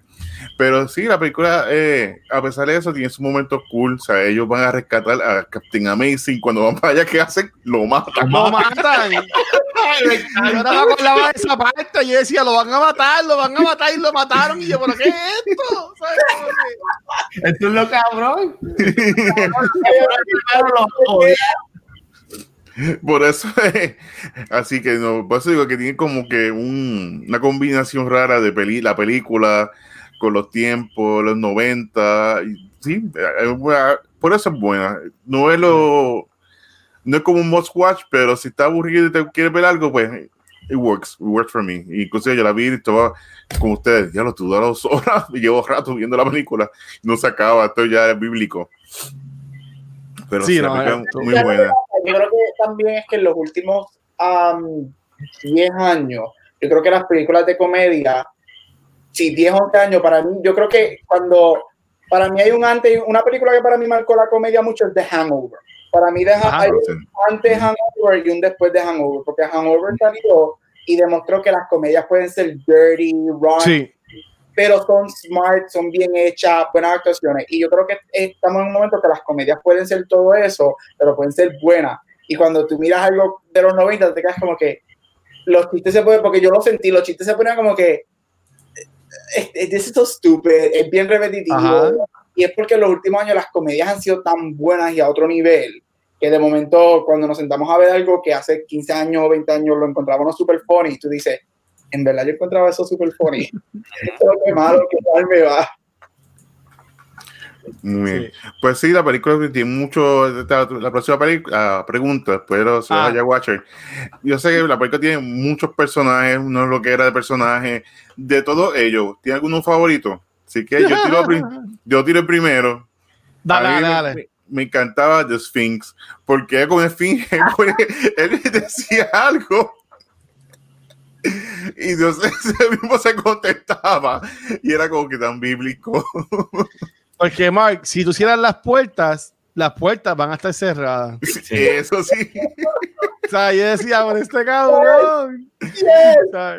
Pero sí, la película, eh, a pesar de eso, tiene su momento cool. O sea, ellos van a rescatar a Captain Amazing. Cuando van para allá, ¿qué hacen? Lo matan. Lo matan. yo no me acordaba de esa parte. Yo decía, lo van a matar, lo van a matar y lo mataron. Y yo, ¿pero qué es esto? Esto es lo cabrón. Por eso, eh, así que no, por eso digo que tiene como que un- una combinación rara de peli, la película con los tiempos, los 90. y sí, eh, por eso es buena. No es lo. No es como un must watch, pero si está aburrido y te quieres ver algo, pues it works, it works for me. Incluso yo la vi y estaba con ustedes, ya lo tuve dos horas y llevo rato viendo la película, no se acaba, esto ya es bíblico. Pero Sí, no, es muy buena. Yo creo que también es que en los últimos am, 10 años, yo creo que las películas de comedia, sí, 10, 11 años, para mí, yo creo que cuando, para mí hay un antes, una película que para mí marcó la comedia mucho es The Hangover. Para mí, Ajá. hay un antes de Hangover y un después de Hangover, porque Hangover salió y demostró que las comedias pueden ser dirty, Sí. pero son smart, son bien hechas, buenas actuaciones. Y yo creo que estamos en un momento que las comedias pueden ser todo eso, pero pueden ser buenas. Y cuando tú miras algo de los 90, te quedas como que los chistes se pueden, porque yo lo sentí, los chistes se ponían como que "Eh, eh, this is so stupid, es bien repetitivo. Ajá. Y es porque en los últimos años las comedias han sido tan buenas y a otro nivel que de momento cuando nos sentamos a ver algo que hace 15 años o 20 años lo encontrábamos super funny, tú dices, en verdad yo encontraba eso super funny. Es malo, que mal me va. Muy bien. Pues sí, la película tiene mucho. La, la próxima película, pregunta, después de los Ah. Haya Watcher. Yo sé que la película tiene muchos personajes, no es lo que era de personajes. De todos ellos, ¿tiene alguno favorito? Así que yo tiro, yo tiro el primero. Dale, dale, me- dale. Me, me encantaba The Sphinx, porque con el Sphinx él, decía algo. Y Dios ese mismo se contestaba y era como que tan bíblico. Porque, Mark, si tú cierras las puertas, las puertas van a estar cerradas. Eso sí. O sea, yo decía, por este cabrón. O sea,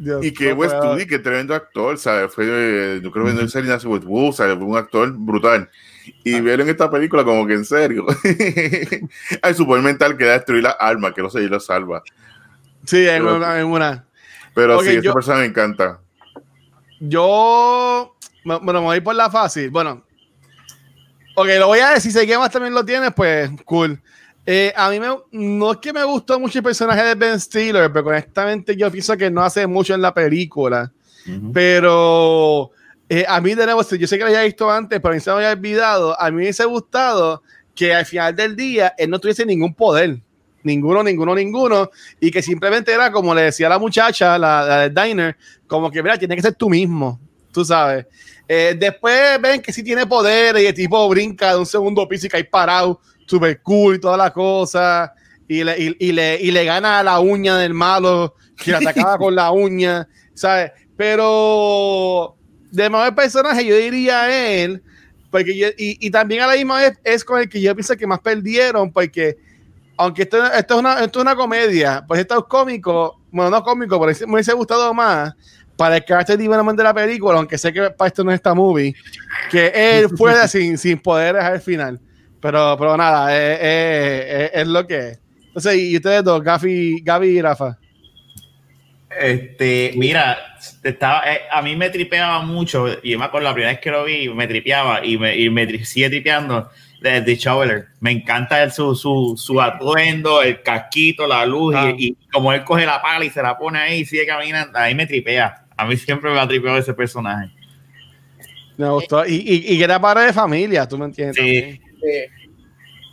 Dios, Y que no Wes. Studi, que tremendo actor, ¿sabes? Fue, eh, yo creo que no es Serena Wu, ¿sabes? Fue un actor brutal. Y verlo en esta película como que en serio. Hay super mental que da destruir la alma, que no sé, y lo salva. Sí, en una, en una. Pero sí, esta yo- persona me encanta. Yo, bueno, me voy por la fácil. Bueno, ok, lo voy a decir. Si más también lo tiene, pues cool. Eh, a mí me, no es que me gustó mucho el personaje de Ben Stiller, pero honestamente yo pienso que no hace mucho en la película. Pero eh, a mí, de nuevo, yo sé que lo había visto antes, pero a mí se me había olvidado. A mí me hubiese gustado que al final del día él no tuviese ningún poder. Ninguno, ninguno, ninguno. Y que simplemente era como le decía la muchacha, la, la del diner, como que, mira, tiene que ser tú mismo, tú sabes. Eh, después ven que sí tiene poder y el tipo brinca de un segundo piso y cae parado, super cool y toda la cosa. Y le, y, y le, y le gana a la uña del malo que le atacaba con la uña, ¿sabes? Pero de mejor personaje yo diría a él, porque yo- y, y también a la misma vez es con el que yo pienso que más perdieron, porque aunque esto, esto, es, una, esto es una comedia, pues esto es cómico, bueno, no cómico, pero me hubiese gustado más para el carácter divino de la película, aunque sé que para esto no es esta movie, que él fuera sin, sin poderes al final. Pero, pero nada, es, es- es- es lo que es. Entonces, y ustedes dos, Gaby, Gaby y Rafa. Este, mira, estaba, eh, a mí me tripeaba mucho, y me acuerdo la primera vez que lo vi, me tripeaba y me, y me tri- sigue tripeando de The Shoveler. Me encanta el- su, su, su atuendo, el casquito, la luz, Ah. y, y como él coge la pala y se la pone ahí y sigue caminando, ahí me tripea. A mí siempre me ha tripeado ese personaje. Me gustó. Y, y, y que era padre de familia, tú me entiendes. Sí. también. Eh,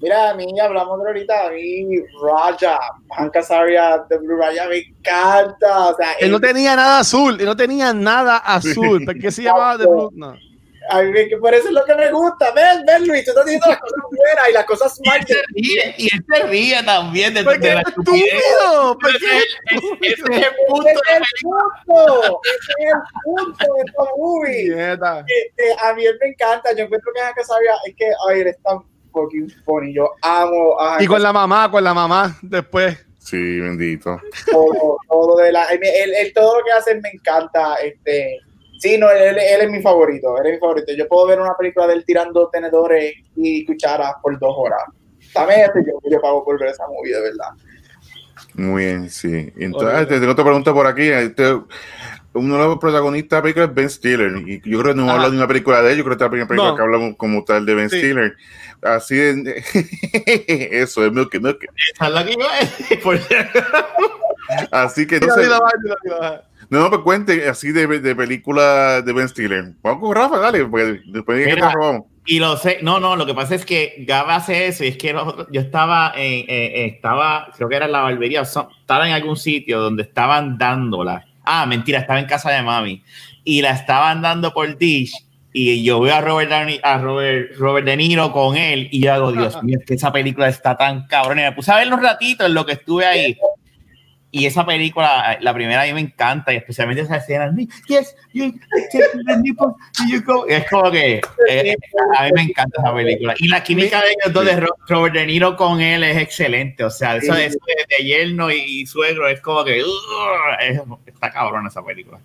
mira, a mí hablamos de ahorita, a mí Raja, Hank Azaria de Blue Raya me encanta. O sea, Él no tenía nada azul, él no tenía nada azul. ¿Por qué se llamaba The Blue? No. A mí por eso es lo que me gusta. Ven, ven, Luis, tú estás diciendo las cosas buenas y las cosas Y él mal. se ríe, y él se ríe también de, ¿Por qué de es estúpido? ¿Por Ese es el- ese es el punto Ese de es el punto, ese es el punto de esta movie. Este, a mí él me encanta, yo encuentro que Hank Azaria es que, ay, él es tan fucking funny, yo amo a Hank Y con la mamá, con la mamá después. Sí, bendito. todo, todo de la, él- él todo lo que hace me encanta, este, Sí, no, él, él es mi favorito, él es mi favorito. Yo puedo ver una película de él tirando tenedores y cucharas por dos horas. También este yo, yo pago por ver esa movie, de verdad. Muy bien, sí. Entonces, te tengo otra pregunta por aquí. Este, uno de los protagonistas de la película es Ben Stiller. Y yo creo que no hemos hablado de una película de él. Yo creo que esta es la primera película No. que hablamos como tal de Ben Sí. Stiller. Así de. Eso, es Milk, Milk. Esa es la que iba a decir, por- Así que Dila, entonces. No, no, cuente así de, de película de Ben Stiller. Vamos con Rafa, dale, porque después Mira. robamos. Y lo sé, no, no, lo que pasa es que Gab hace eso y es que nosotros- yo estaba en, eh, eh, estaba, creo que era en la barbería, estaba en algún sitio donde estaban dándola. Ah, mentira, estaba en casa de mami y la estaban dando por Dish y yo veo a Robert, Downey- a Robert, Robert De Niro con él y yo hago, Dios mío, es que esa película está tan cabrón. Y me puse a ver los ratitos en lo que estuve ahí. Y esa película, la primera a mí me encanta, y especialmente esa escena. Yes, you go. Es como que eh, a mí me encanta esa película. Y la química de ellos dos, de Ro- Robert De Niro con él, es excelente. O sea, eso, de, de yerno y, y suegro es como que uh, es- está cabrón esa película.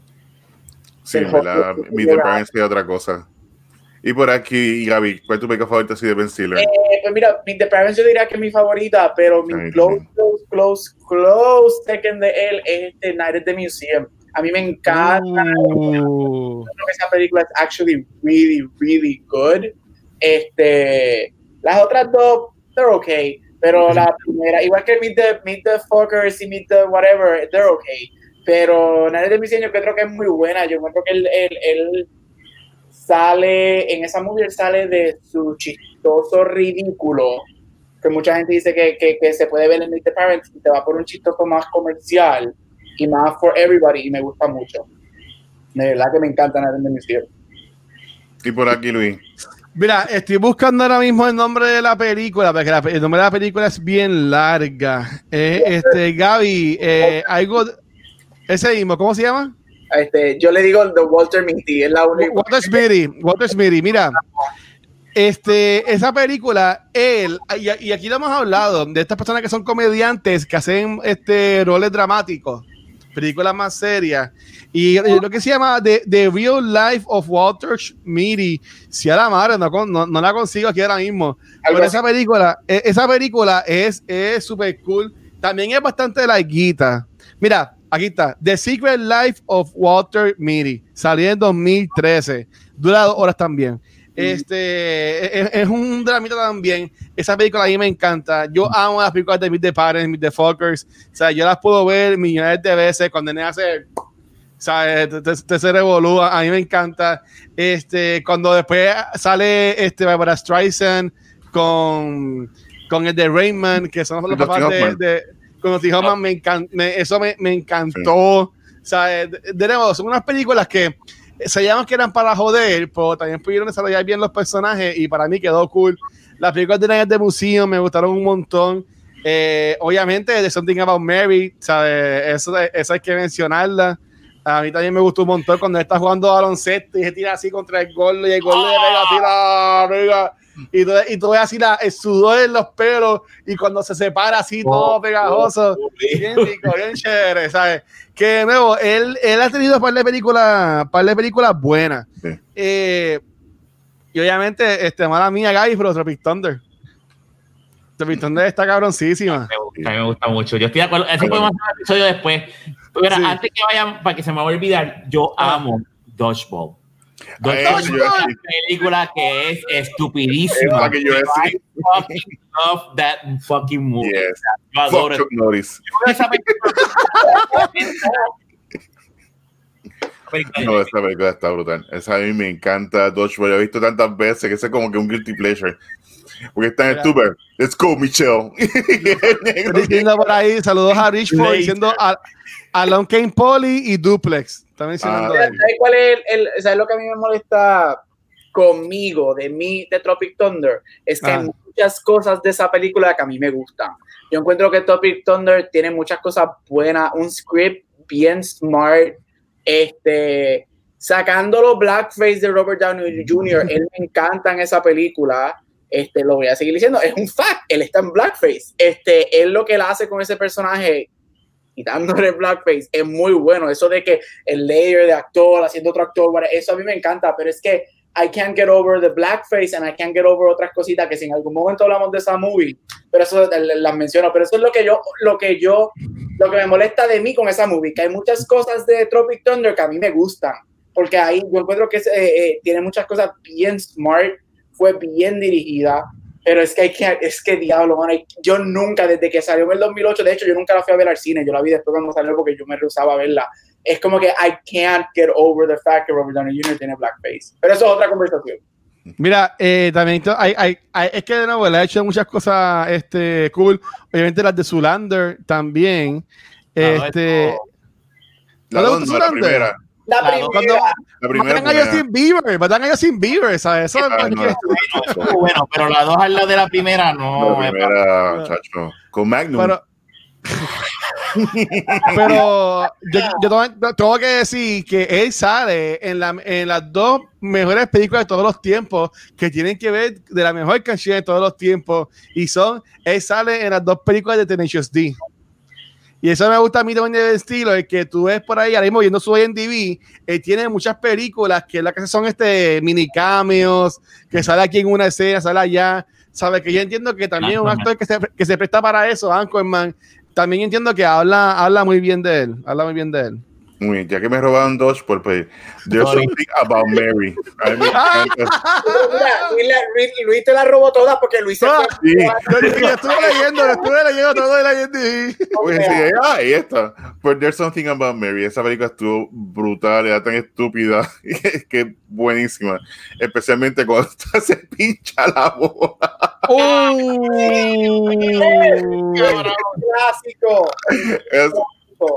Sí, verdad, Meet the Parents es otra cosa. Y por aquí, Gaby, ¿cuál es tu película favorita así de Ben Stiller? Eh, pues mira, the Parents yo diría que es mi favorita, pero mi Ay, close, sí. close, close, close second de él es este Night at the Museum. A mí me encanta. Uh, creo que esa película es actually really, really good. Este, las otras dos, they're okay, pero la primera, igual que Meet the, Meet the Fuckers y Meet the Whatever, they're okay. Pero Nadie de mi yo creo que es muy buena. Yo creo que él, él, él sale, en esa él sale de su chistoso ridículo, que mucha gente dice que, que, que se puede ver en Meet the Parents y te va por un chistoso más comercial y más for everybody y me gusta mucho. De verdad que me encanta Nadie de mi Y por aquí, Luis. Mira, estoy buscando ahora mismo el nombre de la película, porque la- el nombre de la película es bien larga. Eh, este, Gaby, eh, algo. Ese mismo, ¿cómo se llama? Este, yo le digo The Walter Mitty, es la única. Walter Smitty. Walter Smitty, mira. Este, esa película, él, y, y aquí lo hemos hablado, de estas personas que son comediantes, que hacen este roles dramáticos, películas más serias. Y lo que se llama The, The Real Life of Walter Mitty. Si a la madre, no, no, no la consigo aquí ahora mismo. Pero esa película, e- esa película es es súper cool. También es bastante larguita. Mira, aquí está. The Secret Life of Walter Mitty. Salió en 2013. Dura dos horas también. Este es, es un dramita también. Esa película a mí me encanta. Yo amo las películas de Meet the Parents, Meet the Fuckers. O sea, yo las puedo ver millones de veces cuando Nene hace. ¿sabes? Te, te, te se revolúa. A mí me encanta. Este, cuando después sale este Barbara Streisand con, con el de Raymond, que son los papás de con Dustin Hoffman, me encan- me- eso me, me encantó. O sea, de, de nuevo, son unas películas que se llaman que eran para joder, pero también pudieron desarrollar bien los personajes y para mí quedó cool. Las películas de Night the Museum me gustaron un montón. Eh, obviamente, de Something About Mary, ¿sabes? Eso, eso hay que mencionarla. A mí también me gustó un montón cuando está jugando baloncesto y se tira así contra el gol y el gol le pega así la. Y tú, y tú ves así la, el sudor en los pelos y cuando se separa así todo pegajoso. Bien rico, bien chévere, ¿sabes? Que de nuevo, él, él ha tenido un par de películas, par de películas buenas. Sí. Eh, y obviamente, este, mala mía, Gaby, pero Tropic Thunder. Tropic Thunder está cabroncísima. Me gusta, me gusta mucho. Yo estoy de acuerdo. Eso podemos hacer un episodio después. Pero Sí. antes que vayan, para que se me vaya a olvidar, yo Ah. amo Dodgeball. Es una sí. película que es Es estupidísima. la que yo. I fucking love that fucking movie. Yes. Yo adoro Fuck Chuck Norris. esa película. Película No, esa película está brutal. Esa a mí me encanta. Dodgeball. Yo he visto tantas veces que es como que un guilty pleasure. Porque está en el tuber. Let's go, Michelle. Diciendo por ahí, saludos a Richford Later. diciendo a, a Lon Kane Polly y Duplex. Está mencionando Ah. ¿Sabes cuál es el, el- ¿sabes lo que a mí me molesta conmigo, de mí, de Tropic Thunder? Es que Ah. hay muchas cosas de esa película que a mí me gustan. Yo encuentro que Tropic Thunder tiene muchas cosas buenas, un script bien smart, este, sacando los blackface de Robert Downey Jr., él me encanta en esa película. Este, lo voy a seguir diciendo, es un fact, él está en blackface. Este, él lo que él hace con ese personaje quitándole blackface, es muy bueno. Eso de que el layer de actor haciendo otro actor, eso a mí me encanta, pero es que I can't get over the blackface and I can't get over otras cositas que si en algún momento hablamos de esa movie, pero eso las menciono, pero eso es lo que yo, lo que yo, lo que me molesta de mí con esa movie, que hay muchas cosas de Tropic Thunder que a mí me gustan, porque ahí yo encuentro que eh, eh, tiene muchas cosas bien smart, fue bien dirigida, pero es que hay que, es que diablo, man, yo nunca, desde que salió en el 2008, de hecho, yo nunca la fui a ver al cine, yo la vi después cuando salió porque yo me rehusaba a verla. Es como que I can't get over the fact que Robert Downey Jr. tiene blackface. Pero eso es otra conversación. Mira, eh, también hay, hay, hay, es que de nuevo le ha hecho muchas cosas este, cool. Obviamente las de Zulander también. este, la, la, la primera. La primera. Cuando, la primera. Matan a Justin Bieber, matan a Justin Bieber, ¿sabes? Eso ah, no, no, bueno, pero las dos al lado de la primera no. La primera, chacho. Con Magnum. Pero, pero yo, yo, tengo que decir que él sale en, la, en las dos mejores películas de todos los tiempos que tienen que ver de la mejor canción de todos los tiempos y son, él sale en las dos películas de Tenacious D. Y eso me gusta a mí también del estilo, es que tú ves por ahí, ahora mismo viendo su IMDb, él tiene muchas películas que la que son este mini cameos, que sale aquí en una escena, sale allá, sabe que yo entiendo que también un actor que se, que se presta para eso, Anchorman, también entiendo que habla, habla muy bien de él, habla muy bien de él. Muy bien, ya que me robaron dos por pues, there's something about Mary. Luis, Luis, te la robó todas porque Luis se ah, sí. Yo estuve leyendo, estuve leyendo todo de la IMDb. Pues sí, ah, ahí está. Pues there's something about Mary. Esa película estuvo brutal, era tan estúpida que es buenísima. Especialmente cuando se pincha la bola. ¡Oh! ¡Clásico!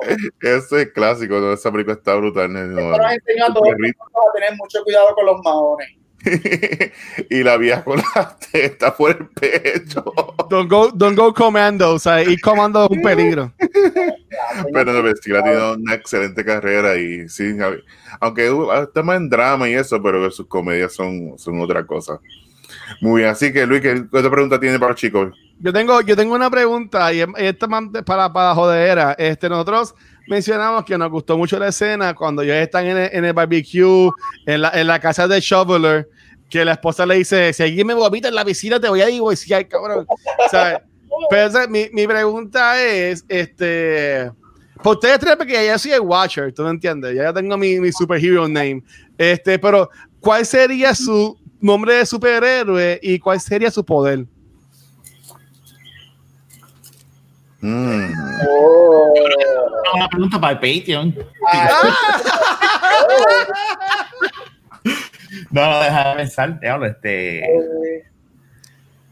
Es, Ese es clásico, ¿no? esa película está brutal. ¿no? nos enseñó a todos a tener mucho cuidado con los maones. y la vieja con la testa por el pecho. Don't go, don't go commando, o sea, ir comando es un peligro. pero no, Bestia ha tenido una excelente carrera y sí, aunque está más en drama y eso, pero sus comedias son, son otra cosa. Muy bien, así que Luis, ¿qué otra pregunta tiene para los chicos? Yo tengo, yo tengo una pregunta y esta para, para jodera. Este, nosotros mencionamos que nos gustó mucho la escena cuando ellos están en el, barbecue, en la, en la, casa de Shoveler, que la esposa le dice, si alguien me vomita en la piscina, te voy a ay, cabrón. Pero mi, mi, pregunta es, este, por ustedes tres, porque ya soy el Watcher, ¿tú me entiendes? Ya tengo mi, mi superhero name. Este, pero, ¿cuál sería su nombre de superhéroe y cuál sería su poder? Mm. Oh. Una pregunta para el Patreon. no, no, deja de pensar, te hablo, este.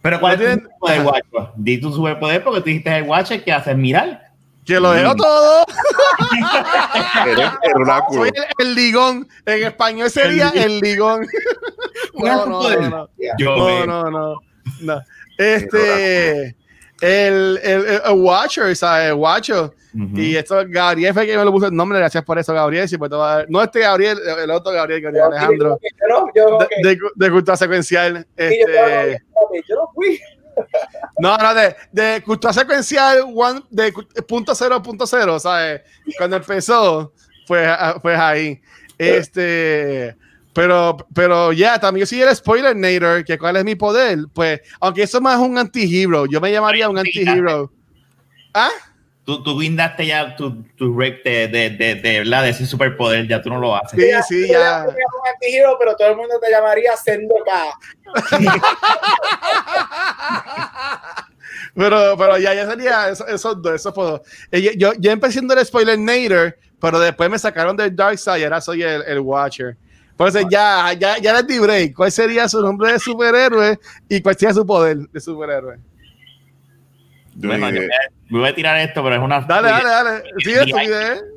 Pero ¿cuál es tu superpoder, guacho? Di tu superpoder porque tú dijiste el Watcher que haces mirar. Que lo dejo todo. Soy el, el, ligón. En español sería el ligón. no, no, no, no. No, no, no. no. Este el, el, el, Watcher, ¿sabes? Watcher. Y esto, Gabriel fue que me lo puso el nombre, gracias por eso, Gabriel. Si no este Gabriel, el otro Gabriel, Gabriel Alejandro. de, de, cultura secuencial. Este, yo no fui. No, no, de, de cultura secuencial one, de punto cero punto cero, ¿sabes? Cuando empezó, pues, pues ahí. Este. Pero, pero ya, también yo soy el spoiler nader, que cuál es mi poder. Pues, aunque eso más es un anti-hero, yo me llamaría un anti-hero. ¿Ah? Tú, tú guindaste ya tu, tu rep de, de, de, de, ¿verdad? de ese superpoder, ya tú no lo haces. Sí, sí, ya. pero todo el mundo te llamaría Sendoka. pero, pero ya, ya sería esos eso, dos, esos dos. Eh, yo, yo empecé siendo el spoiler nader, pero después me sacaron del Dark Side y ahora soy el, el Watcher. Entonces ya, ya, ya les di break. ¿Cuál sería su nombre de superhéroe y cuál sería su poder de superhéroe? Bueno, yo me voy a tirar esto, pero es una. Dale, dale, dale. Sigue tu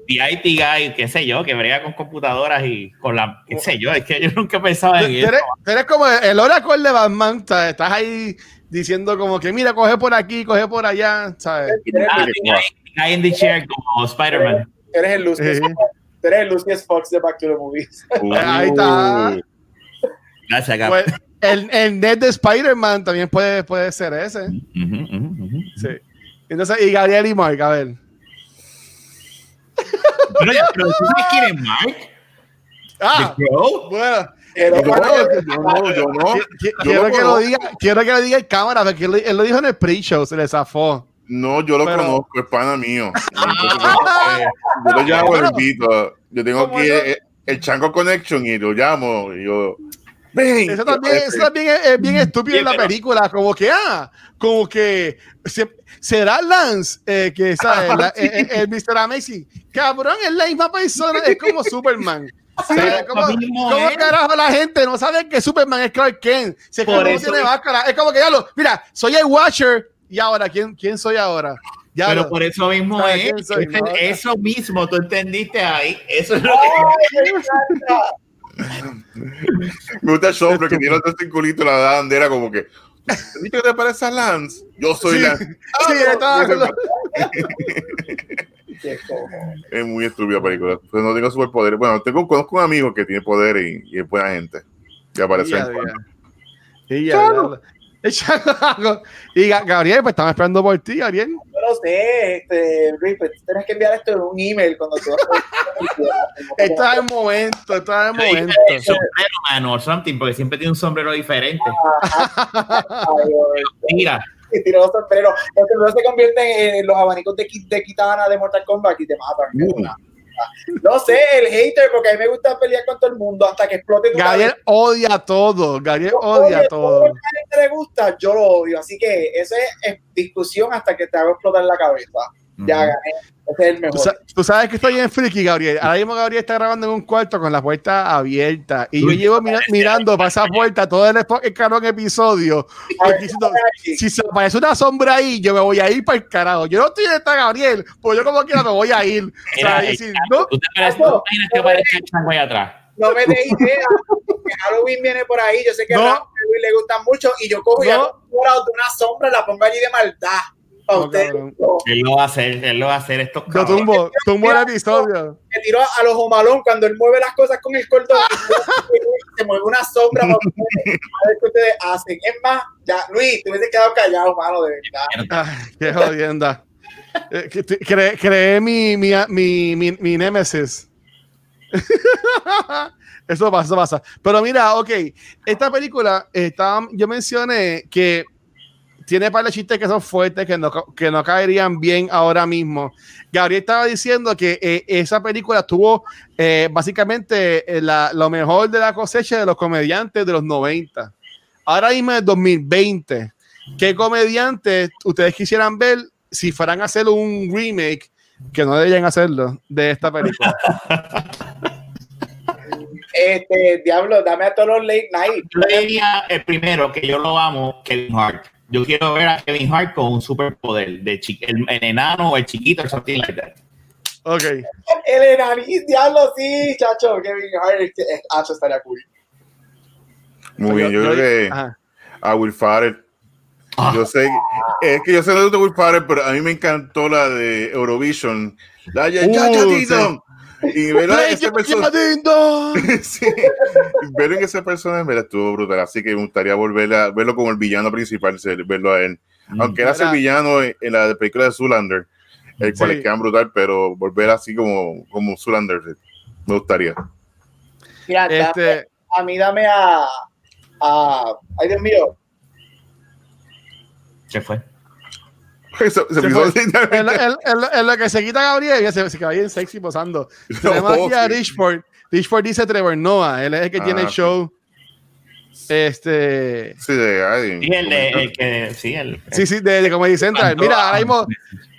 The IT guy, qué sé yo, que brega con computadoras y con la. qué sé yo, es que yo nunca pensaba en eso. Eres como el Oracle de Batman, Estás ahí diciendo como que mira, coge por aquí, coge por allá, ¿sabes? Ah, guy in the chair como Spider-Man. Eres el luz eres el Lucius Fox de Back to the Movies. Ahí está. Gracias, pues, el, el net de Spider-Man también puede, puede ser ese. Sí. Entonces, y Gabriel y Mark, a ver. Pero, ya, pero ¿tú sabes quién es Mark? Ah, bueno. Pero, Yo no, yo no. Quiero que lo diga, quiero que lo diga en cámara, porque él, él lo dijo en el pre-show, se le zafó. No, yo lo Pero- conozco, es pana mío. Ah. yo lo llamo, invito. Yo tengo ¿Cómo aquí el, el Chango Connection y lo llamo. Y yo, Eso también, eso también es, es bien estúpido en la película, como que, ah, como que se- será Lance, eh, que ¿sabes? La- eh, eh, el Mr. Amazing, cabrón, es la misma persona, es como Superman. ¿Cómo, cómo carajo la gente no sabe que Superman es Clark Kent? Si es Por eso tiene máscara, es como que ya lo, mira, soy el Watcher, y ahora, ¿quién, quién soy ahora? Ya Pero lo- por eso mismo ¿Sabes es. soy? No, eso mismo, tú entendiste ahí. Eso es lo ¡Ay, que. Me gusta el show, que tiene otro circulito la bandera como que. ¿Has dicho que te parece a Lance? Yo soy Sí. Lance. Sí, cojones. Es muy estúpida película. Pues no tengo superpoderes. Bueno, tengo, conozco un amigo que tiene poder y, y es buena gente. Que aparece Ya, en ya, ya. Y Ga- Gabriel, pues estamos esperando por ti, Gabriel. No sé, este, Luis, pues tienes que enviar esto en un email cuando tú Está en el momento, está en el momento. El sombrero, mano, o something, porque siempre tiene un sombrero diferente. Mira, y tiró los sombreros. Los sombreros se convierten en los abanicos de, de Kitana de Mortal Kombat y te matan. Uh. No sé, el hater, porque a mí me gusta pelear con todo el mundo hasta que explote Gabriel cabeza. odia todo. Gabriel Yo odia odio todo. lo que a la gente le gusta, yo lo odio. Así que esa es, es discusión hasta que te haga explotar la cabeza. Ya gané. Ese es el Tú, mejor. sa- tú sabes que estoy en friki, Gabriel. Ahora mismo Gabriel está grabando en un cuarto con la puerta abierta. Y yo llevo mira- mirando para esa puerta todo el, el episodio. Ver, y diciendo, si se aparece una sombra ahí, yo me voy a ir para el carajo. Yo no estoy en esta, Gabriel, pues yo como quiera me voy a ir. O sea, Mira, y si no, tú te pareces, ¿tú te imaginas que aparezca el chango ahí atrás. No me dé idea, porque Halloween viene por ahí. Yo sé que No. a Luis le gustan mucho y yo cojo y No. hago un morado de una sombra, la pongo allí de maldad. Para No, ustedes. cabrón. No. Él lo va a hacer, él lo va a hacer estos yo tumbo, tumbo el episodio. Me tiró a los homalón cuando él mueve las cosas con el cordón. se mueve una sombra para ustedes. A ver qué ustedes hacen. Es más, ya, Luis, te hubieses quedado callado, mano, de verdad. Ay, qué jodienda. Eh, que te- cre- creé mi, mi, mi, mi, mi némesis. Eso pasa, eso pasa. Pero mira, ok, esta película, está, yo mencioné que tiene par de chistes que son fuertes, que no, que no caerían bien ahora mismo. Gabriel estaba diciendo que eh, esa película tuvo eh, básicamente eh, la- lo mejor de la cosecha de los comediantes de los 90. Ahora mismo es 2020. ¿Qué comediantes ustedes quisieran ver si fueran a hacer un remake, que no deberían hacerlo, de esta película? Este, diablo, dame a todos los late night. Yo le diría el primero, que yo lo amo, Kevin Hart. Yo quiero ver a Kevin Hart con un superpoder, de el, el enano o el chiquito, o something like that. Ok. El enaniz, diablo, sí, chacho. Kevin Hart, eso estaría cool. Muy bien, yo creo que Ajá. a Will Ferrell. Ah. Yo sé, es que yo sé de Will Ferrell, pero a mí me encantó la de Eurovision. La de Uh. Didon. Y ver a ese persona, sí, ver en ese personaje me estuvo brutal, así que me gustaría volver a verlo como el villano principal, verlo a él. Aunque era el villano en, en la película de Zoolander, el cual Sí. le quedan brutal, pero volver así como, como Zoolander me gustaría. Mira, dame- Este, a mí dame a, a. Ay, Dios mío. ¿Qué fue? Se Se me fue. en, lo- en- en lo- en lo que se quita Gabriel, se, se queda bien sexy posando. Tenemos Oh, aquí a. Richford. Richford dice Trevor Noah, él es el que tiene Ah, el sí. show. Este. Sí, de, ay, Sí, el, de- el que, sí, el, Sí, sí, de, de Comedy Central. Mira, ahora mismo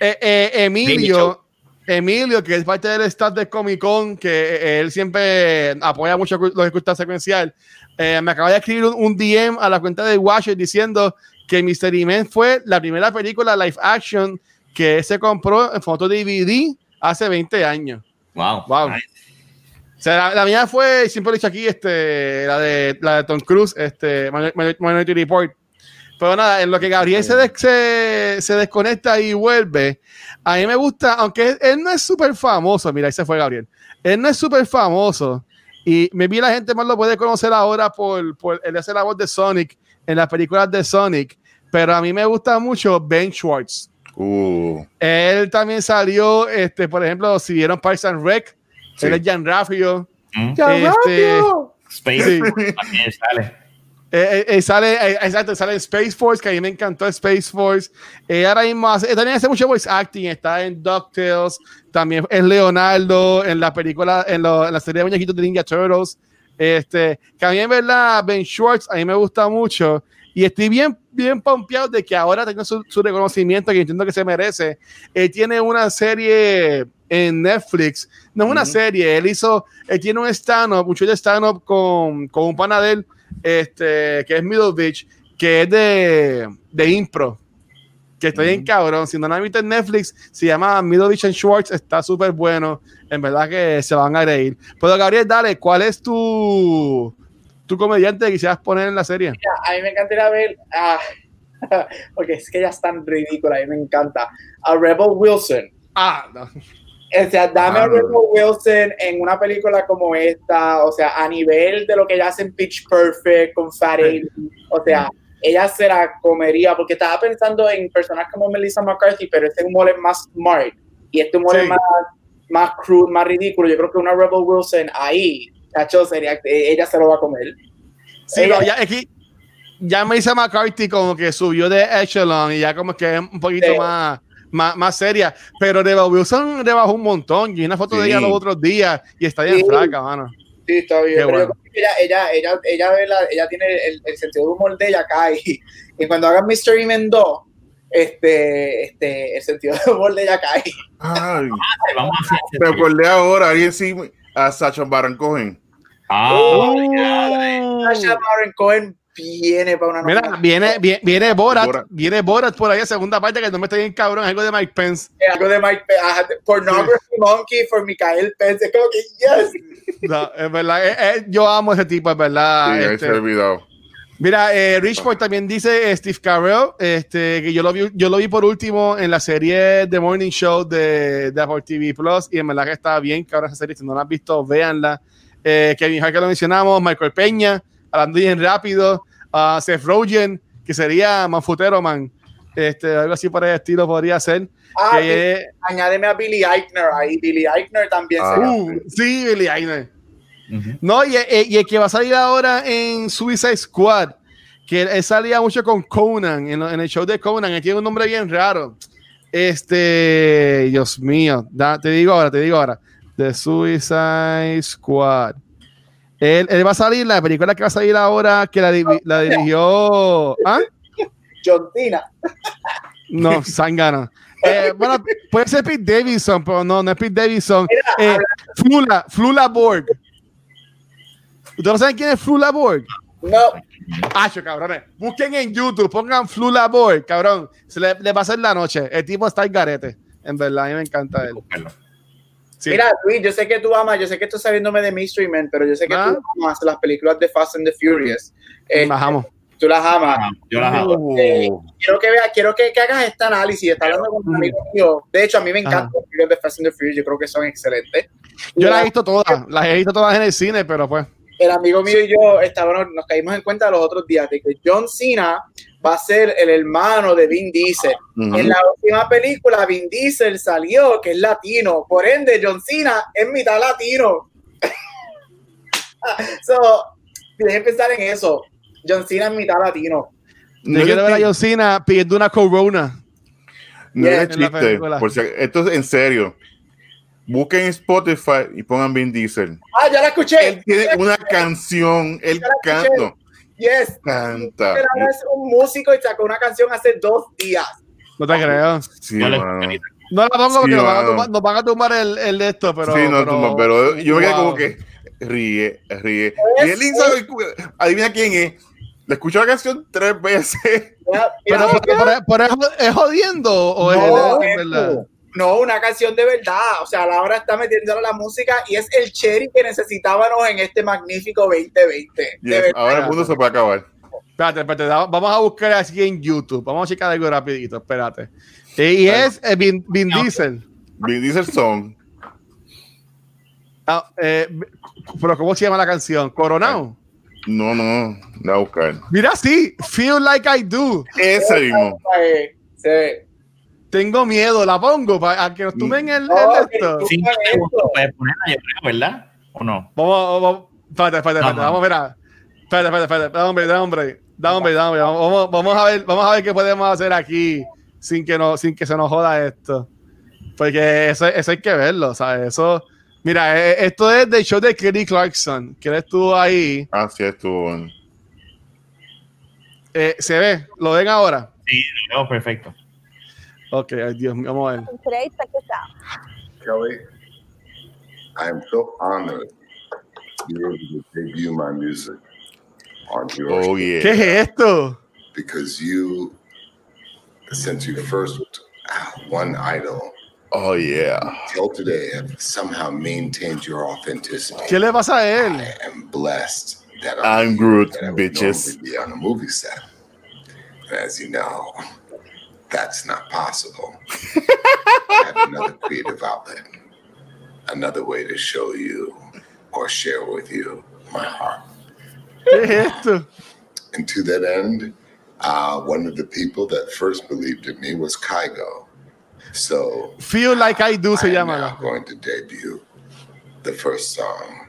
eh, eh, Emilio, Emilio, que es parte del staff de Comic Con, que eh, él siempre apoya mucho los que gusta secuencial, eh, me acaba de escribir un, un DM a la cuenta de Watcher diciendo que Mystery Man fue la primera película live action que se compró en foto DVD hace 20 años. Wow. Wow. Nice. O sea, la, la mía fue, siempre he dicho aquí, este, la, de, la de Tom Cruise, este, Minority Report. Pero nada, en lo que Gabriel se, des- se, se desconecta y vuelve, a mí me gusta, aunque él, él no es súper famoso, mira, ahí se fue Gabriel, él no es súper famoso y me vi la gente más lo puede conocer ahora por, por él hace la voz de Sonic en las películas de Sonic, pero a mí me gusta mucho Ben Schwartz. Uh, Él también salió, este, por ejemplo, si vieron Parks and Rec, Sí. él es Jan Raffio. Mm. Este, Space Sí. también sale. Eh, eh, eh, sale, eh, exacto, sale en Space Force, que a mí me encantó Space Force. Eh, ahora mismo hace, también hace mucho voice acting, está en DuckTales, también es Leonardo en la película, en, lo- en la serie de muñequitos de Ninja Turtles. Este, que a mí en verdad, Ben Schwartz, a mí me gusta mucho. Y estoy bien, bien pompeado de que ahora tenga su, su reconocimiento que entiendo que se merece. Él tiene una serie en Netflix, no es una serie, él hizo, él tiene un stand-up, un show de stand-up con, con un panadel este, que es Middlevich, que es de, de impro, que bien Ujú. cabrón. Si no lo han visto en Netflix, se llama Middlevich and Schwartz, está súper bueno. En verdad que se van a reír. Pero Gabriel, dale, ¿cuál es tu, tu comediante que quisieras poner en la serie? Mira, a mí me encantaría ver, ah, porque es que ella es tan ridícula, a mí me encanta, a Rebel Wilson. Ah, no. O sea, dame a Ah, no. Rebel Wilson en una película como esta, o sea, a nivel de lo que ella hace en Pitch Perfect con Fat Sí. Amy, o sea, ella se la comería, porque estaba pensando en personas como Melissa McCarthy, pero este humor es más smart, y este humor Sí. es más, más crude, más ridículo. Yo creo que una Rebel Wilson ahí, cacho, sería, ella se lo va a comer. Sí, Ella- ya, es que ya Melissa McCarthy como que subió de Echelon y ya como que es un poquito Sí. más, más, más seria. Pero Rebel Wilson rebajó un montón. Y una foto de ella los otros días y está bien Sí. flaca, mano. Sí, está bien. Pero yo bueno. creo que ella, ella, ella, ella, tiene el, el sentido de humor de ella acá y, y cuando hagan Mystery Men 2, este, este, el sentido de humor de ella cae. ay, Vamos a acordé ahora, alguien sí, a Sacha Baron Cohen. Ah, Sacha Baron Cohen viene para una Mira, novela. viene, viene, viene Borat, Borat. viene Borat por ahí, segunda parte, que no me está bien cabrón, algo de Mike Pence. Algo de Mike Pe- ajá, de Pornography Monkey for Michael Pence. Es como que, yes. No, es verdad, yo amo ese tipo, es verdad. Sí, ahí este. olvidado. Mira, eh, Richport también dice eh, Steve Carell, este, que yo lo, vi, yo lo vi por último en la serie The Morning Show de, de Apple TV Plus y en verdad que está bien, que ahora esa serie, si no la has visto, véanla. Eh, Kevin Hart que lo mencionamos, Michael Peña, hablando bien rápido, a Seth Rogen, que sería Manfutero Man, este, algo así por el estilo podría ser. Ah, que, añádeme a Billy Eichner ahí. Billy Eichner también Ah. sería. uh, sí, Billy Eichner. No, y, y- y el que va a salir ahora en Suicide Squad, que él, él salía mucho con Conan, en, en el show de Conan, él tiene un nombre bien raro. Este, Dios mío, da- te digo ahora, te digo ahora, The Suicide Squad. Él, él va a salir, la película que va a salir ahora, que la, dirigió... ¿Ah? John Cena. No, Sangano. Eh, bueno, puede ser Pete Davidson, pero no, no es Pete Davidson. Eh, Flula, Flula Borg. ¿Ustedes no saben quién es Flula Borg? No, Hacho, cabrones. Busquen en YouTube, pongan Flula Borg, cabrón. Se le, le va a hacer la noche. El tipo está en garete. En verdad, a mí me encanta él. Sí. Mira, Luis, yo sé que tú amas, yo sé que estás sabiéndome de Mystery Men, pero yo sé que Ah. tú amas las películas de Fast and the Furious. Eh, Bajamos. tú las amas. Ah, Yo las hago. Eh, quiero que veas, quiero que, que hagas este análisis. Está hablando con un amigo mío. De hecho, a mí me encantan las películas de Fast and the Furious. Yo creo que son excelentes. Yo las he visto todas. Las he visto todas en el cine, pero pues. El amigo mío y yo estábamos, nos caímos en cuenta los otros días de que John Cena va a ser el hermano de Vin Diesel. En la última película, Vin Diesel salió que es latino. Por ende, John Cena es mitad latino. so, que pensar en eso. John Cena es mitad latino. No quiero ver a John Cena pidiendo una corona. no es Yeah. Chiste. película. Por si, esto es en serio. Busquen Spotify y pongan Vin Diesel. Ah, ya la escuché. Él tiene una canción, él canta. Yes. Canta. Ahora es un músico y sacó una canción hace dos días. No te creo. Sí, le- mano. No la pongo porque Sí, nos, van a tumbar, nos van a tumbar el, el de esto, pero. sí, no, pero, tumba, pero yo me quedé wow. como que ríe, ríe. Es- Y él adivina quién es. Le escuchó la canción tres veces. Pero, pero, pero- pero es, jodiendo o es, No, es verdad. No, una canción de verdad. O sea, Laura está metiéndole la música y es el cherry que necesitábamos en este magnífico 2020. De Yes, ahora el mundo se puede acabar. Espérate, espérate, vamos a buscar así en YouTube. Vamos a checar algo rapidito, espérate. Y es eh, Vin, Vin Diesel. Vin Diesel Song. Ah, eh, pero ¿cómo se llama la canción? Coronado. No, no, la voy a buscar. Mira, sí, Feel Like I Do. Ese mismo. Eh, sí. Te tengo miedo, la pongo para que nos tumen el, No, el esto. segundos puedes ponerla, yo creo, ¿verdad? ¿O no? Vamos, vamos, espérate, espérate, espérate, no. vamos a ver. Espérate, espérate, espérate, da hombre, da hombre, da hombre, da hombre. Vamos, vamos a ver, vamos a ver qué podemos hacer aquí sin que no, sin que se nos joda esto. Porque eso, eso hay que verlo, ¿sabes? Eso, mira, eh, esto es del show de Kelly Clarkson, que él estuvo ahí. Así estuvo. bueno. Eh, ¿Se ve? ¿Lo ven ahora? Sí, lo veo perfecto. Ok, ay Dios mío, vamos a ver. Today, check this out. Kelly, I am so honored to be able to debut my music on your Oh, yeah. ¿Qué es esto? because you, since you first ah, one idol Oh, yeah. till today, have somehow maintained your authenticity. ¿Qué le pasa a él? I am blessed that I'm Groot, that I would bitches. be on a movie set. As you know, that's not possible. I have another creative outlet, another way to show you or share with you my heart. ¿Qué? And to that end, uh, one of the people that first believed in me was Kygo. So Feel Like I Do So I am llama. now going to debut the first song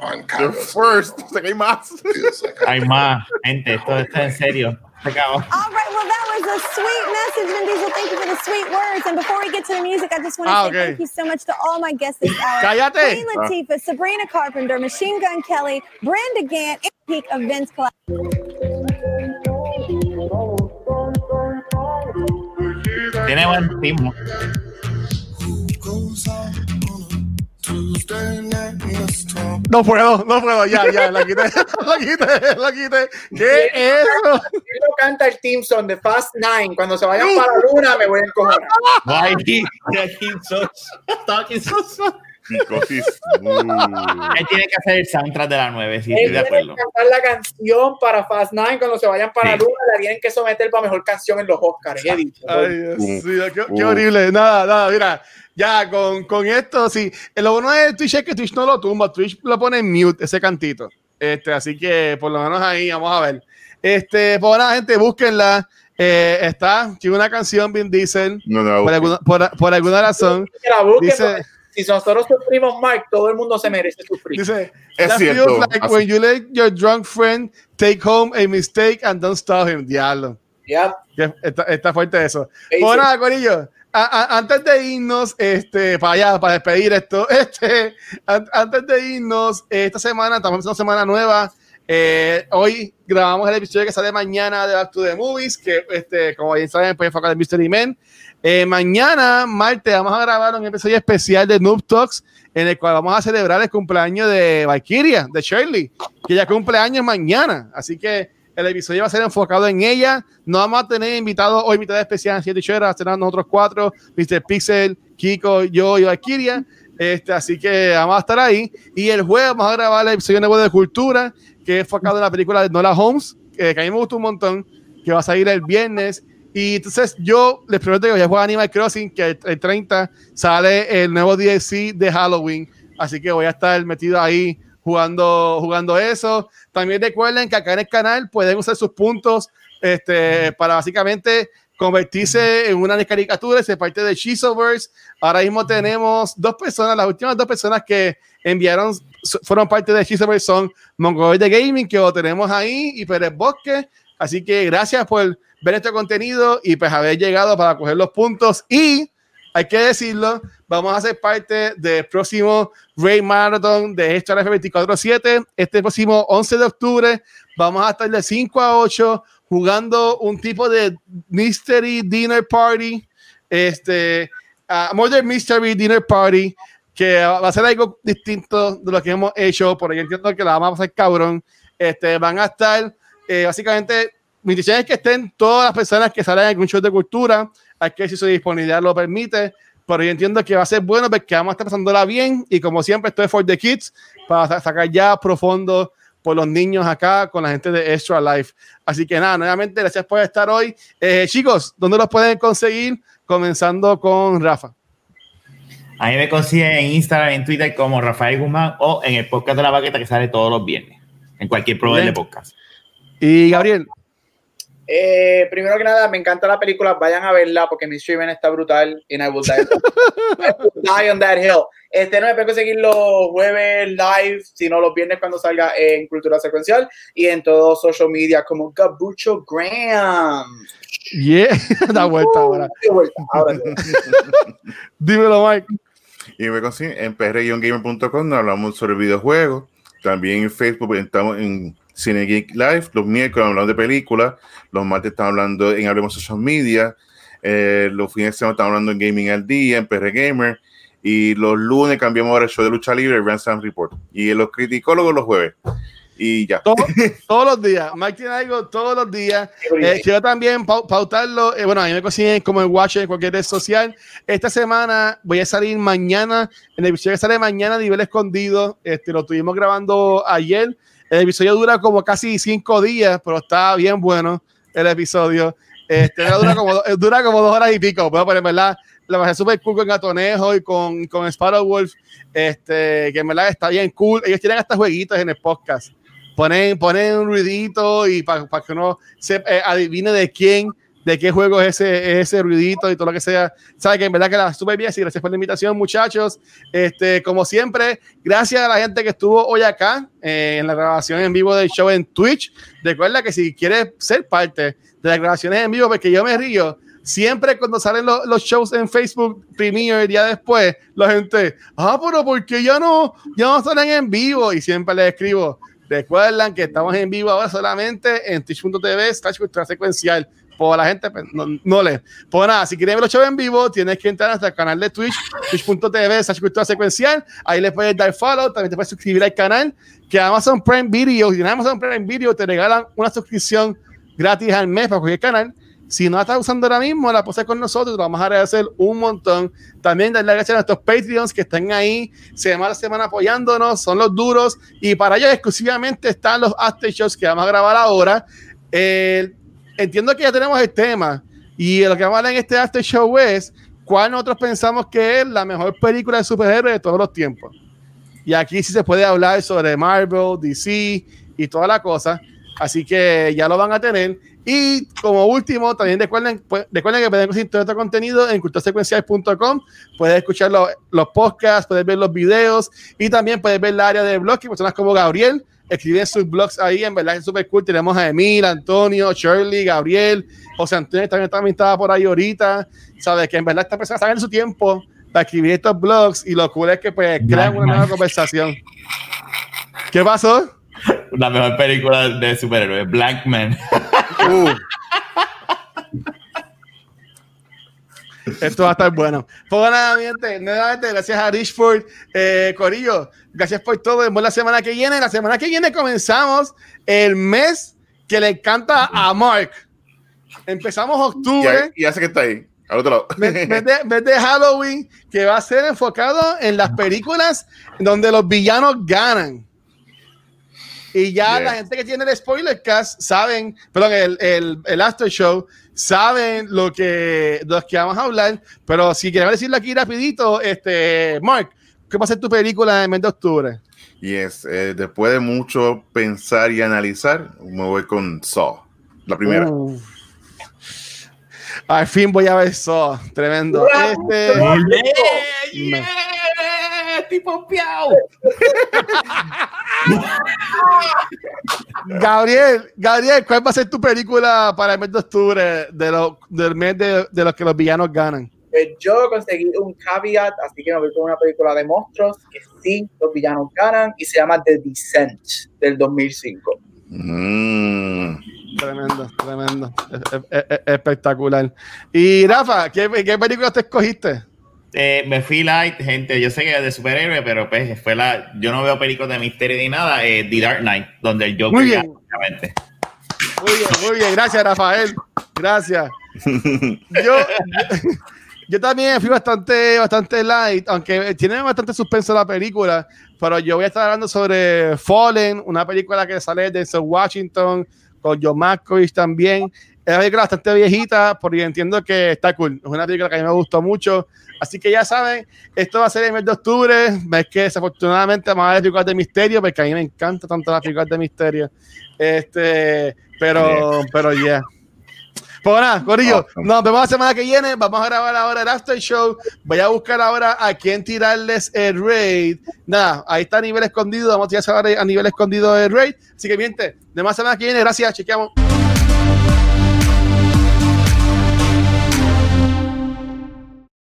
on The first. label. Sé que hay más. Feels like I Hay más, gente, esto, esto es en serio. Se acabó. All right, well, that was a sweet message, Vin Diesel. Thank you for the sweet words. And before we get to the music, I just want to Ah, say okay. thank you so much to all my guests this hour. Cállate. Queen Latifah, Sabrina Carpenter, Machine Gun Kelly, Brenda Gant, and Peak of Vince Clark. Tiene buen ritmo. No puedo, no puedo, ya, ya, la quité, la quité, la quité. ¿Qué es eso? Si lo canta el Team Song de Fast Nine, cuando se vayan para la luna, me voy a encojonar. Why he, he so, talking so. Because he's- uh. Él tiene que hacer el soundtrack de la 9, sí, Él estoy de tiene que acuerdo. cantar la canción para Fast Nine cuando se vayan para Sí. la luna, la tienen que someter para mejor canción en los Oscars. he dicho. Ay, mío, qué, qué horrible. Nada, nada, mira, ya con, con esto, sí. Eh, Lo bueno de Twitch es que Twitch no lo tumba, Twitch lo pone en mute, ese cantito. Este, así que por lo menos ahí, vamos a ver. Este, pues nada, gente, búsquenla. Eh, está, tiene una canción, Vin Diesel, No, no. por alguna, por, por alguna razón. Que la busquen, Dice- si nosotros sufrimos Mark, todo el mundo se merece sufrir. Dice, Es "That cierto, feels like así. when you let your drunk friend take home a mistake and don't stop him. Diablo. Ya. Que Está, está fuerte eso. Sí. nada, Corillo. a- a- antes de irnos, este, para allá, para despedir esto, este, an- antes de irnos, esta semana, estamos empezando semana nueva. eh, hoy grabamos el episodio que sale mañana de Back to the Movies, que este, como bien saben, pueden enfocar en Mystery Men. Eh, mañana, martes, vamos a grabar un episodio especial de Noob Talks, en el cual vamos a celebrar el cumpleaños de Valkyria, de Shirley, que ya cumple años mañana. Así que el episodio va a ser enfocado en ella. No vamos a tener invitados o invitadas especiales, siete horas, serán nosotros cuatro, Mr. Pixel, Kiko, yo y Valkyria. Este, así que vamos a estar ahí. Y el jueves vamos a grabar el episodio nuevo de Cultura, que es enfocado en la película de Nola Holmes, que, que a mí me gustó un montón, que va a salir el viernes. Y entonces yo les prometo que voy a jugar Animal Crossing, que el, el 30 sale el nuevo DLC de Halloween. Así que voy a estar metido ahí jugando, jugando eso. También recuerden que acá en el canal pueden usar sus puntos este, para básicamente convertirse en una caricaturas, ser parte de Shizoverse. Ahora mismo tenemos dos personas, las últimas dos personas que enviaron, fueron parte de Shizoverse son Mongol de Gaming, que lo tenemos ahí, y Pérez Bosque. Así que gracias por ver este contenido y pues haber llegado para coger los puntos. Y hay que decirlo, vamos a ser parte del próximo Ray Marathon de Extra Life 24-7. Este próximo 11 de octubre vamos a estar de 5 a 8 jugando un tipo de Mystery Dinner Party. Este, uh, Modern Mystery Dinner Party, que va a ser algo distinto de lo que hemos hecho. Por ahí entiendo que la vamos a pasar cabrón. Este, van a estar eh, básicamente, mi intención es que estén todas las personas que salen en algún show de cultura. Ver si su disponibilidad lo permite. Pero yo entiendo que va a ser bueno porque vamos a estar pasándola bien. Y como siempre, estoy for the kids para sa- sacar ya profundo por los niños acá con la gente de Extra Life. Así que nada, nuevamente, gracias por estar hoy. Eh, chicos, ¿dónde los pueden conseguir? Comenzando con Rafa. A mí me consiguen en Instagram, en Twitter como Rafael Guzmán o en el podcast de la baqueta que sale todos los viernes, en cualquier proveedor de podcast. Y Gabriel. Eh, primero que nada, me encanta la película. Vayan a verla porque mi streaming está brutal. Y I will die, I will die on that hill. Este, no me pueden conseguir los jueves live, sino los viernes cuando salga en Cultura Secuencial y en todos social media como Gabucho Graham. Yeah, da vuelta ahora. Dímelo, Mike. Y me consiguen en prgamer.com, hablamos sobre videojuegos. También en Facebook estamos en Cine Geek Live. Los miércoles hablamos de películas. Los martes estamos hablando en Hablemos Social Media. Eh, los fines de semana estamos hablando en Gaming al Día, en PR Gamer. Y los lunes cambiamos ahora el show de lucha libre, el Grand Slam Report. Y los criticólogos los jueves. Y ya. Todo- todos los días. Mike tiene algo todos los días. Eh, quiero también pau- pautarlo. eh, bueno, a mí me consiguen como en Watch en cualquier red social. Esta semana voy a salir mañana. En el episodio que sale mañana, nivel escondido. Este, lo estuvimos grabando ayer. El episodio dura como casi cinco días, pero está bien bueno el episodio. Este, dura, como, eh, dura como dos horas y pico. Pero, pero en verdad, la pasé súper cool con Gatonejo y con, con Sparrow Wolf. Este, que en verdad está bien cool. Ellos tienen hasta jueguitos en el podcast ponen, ponen un ruidito y para que uno se, eh, adivine de quién, de qué juego es ese, ese ruidito y todo lo que sea. Sabe que en verdad que la súper bien. Así, gracias por la invitación, muchachos. Este, como siempre, gracias a la gente que estuvo hoy acá eh, en la grabación en vivo del show en Twitch. Recuerda que si quieres ser parte de las grabaciones en vivo, porque yo me río. Siempre cuando salen lo- los shows en Facebook Premiere el día después, la gente, ah, pero ¿por qué ya no, ya no salen en vivo? Y siempre les escribo, Recuerdan que estamos en vivo ahora solamente en twitch.tv slash secuencial. Por la gente, pues, no, no le. Pues nada, si quieres ver los shows en vivo, tienes que entrar a nuestro canal de Twitch, twitch.tv cultura secuencial. Ahí le puedes dar follow, también te puedes suscribir al canal. Que Amazon Prime Video, si tienes Amazon Prime Video, te regalan una suscripción gratis al mes para cualquier canal. Si no la estás usando ahora mismo, la hacer con nosotros, te vamos a agradecer un montón. También darle gracias a nuestros Patreons que están ahí semana a semana apoyándonos, son los duros. Y para ellos exclusivamente están los after shows que vamos a grabar ahora. Entiendo que ya tenemos el tema y lo que vamos a hablar en este after show es cuál nosotros pensamos que es la mejor película de superhéroes de todos los tiempos. Y aquí sí se puede hablar sobre Marvel, DC y toda la cosa. Así que ya lo van a tener. Y como último, también recuerden, pues, recuerden que pueden conseguir todo este contenido en culturasecuencial.com. Puedes escuchar los, los podcasts, puedes ver los videos y también puedes ver la área de blogs que personas como Gabriel escriben sus blogs ahí. En verdad es súper cool. Tenemos a Emil, Antonio, Shirley, Gabriel, José Antonio también, también estaba por ahí ahorita. Sabes que en verdad esta persona saben su tiempo para escribir estos blogs y lo cool es que pues crean una nueva conversación. ¿Qué pasó? La mejor película de superhéroes, Black Man. Uh, Esto va a estar bueno. Pues nada, mi gente, nuevamente, gracias a Richford, eh, Corillo, gracias por todo. Vemos la semana que viene. La semana que viene comenzamos el mes que le encanta a Mark. Empezamos octubre, y hace que está ahí, al otro lado. mes, mes de, mes de Halloween, que va a ser enfocado en las películas donde los villanos ganan. Y ya Yes. la gente que tiene el spoiler cast saben, perdón, el, el, el after show, saben lo que, los que vamos a hablar. Pero si quieres decirlo aquí rapidito, este, Mark, ¿qué va a ser tu película en el mes de octubre? Yes, eh, después de mucho pensar y analizar, me voy con Saw, la primera. Al fin voy a ver eso. Tremendo. Este, Yeah, yeah, estoy pompeado. Gabriel, Gabriel, ¿cuál va a ser tu película para el mes de octubre de lo- del mes de, de los que los villanos ganan? Pues yo conseguí un caveat, así que me voy con una película de monstruos que sí, los villanos ganan y se llama The Descent del 2005. Mm. Tremendo, tremendo. Es- es- es- espectacular. Y Rafa, ¿qué, qué película te escogiste? Eh, me fui light, gente. Yo sé que es de superhéroe, pero pues fue la. Yo no veo películas de misterio ni nada. eh, The Dark Knight, donde el Joker Muy bien. Muy bien, muy bien. Gracias, Rafael. Gracias. Yo, yo también fui bastante, bastante light, aunque tiene bastante suspenso la película, pero yo voy a estar hablando sobre Fallen, una película que sale de Washington, con John Malkovich también. Es una película bastante viejita, porque entiendo que está cool. Es una película que a mí me gustó mucho. Así que ya saben, esto va a ser el mes de octubre, mes que desafortunadamente vamos a ver películas de misterio, porque a mí me encanta tanto las películas de misterio. Este, pero, pero ya. Pues nada, Corillo, Awesome. nos vemos la semana que viene. Vamos a grabar ahora el After Show. Voy a buscar ahora a quién tirarles el raid. Nada, ahí está a nivel escondido. Vamos a tirar ahora a nivel escondido el raid. Así que, miente, de más semana que viene. Gracias, chequeamos.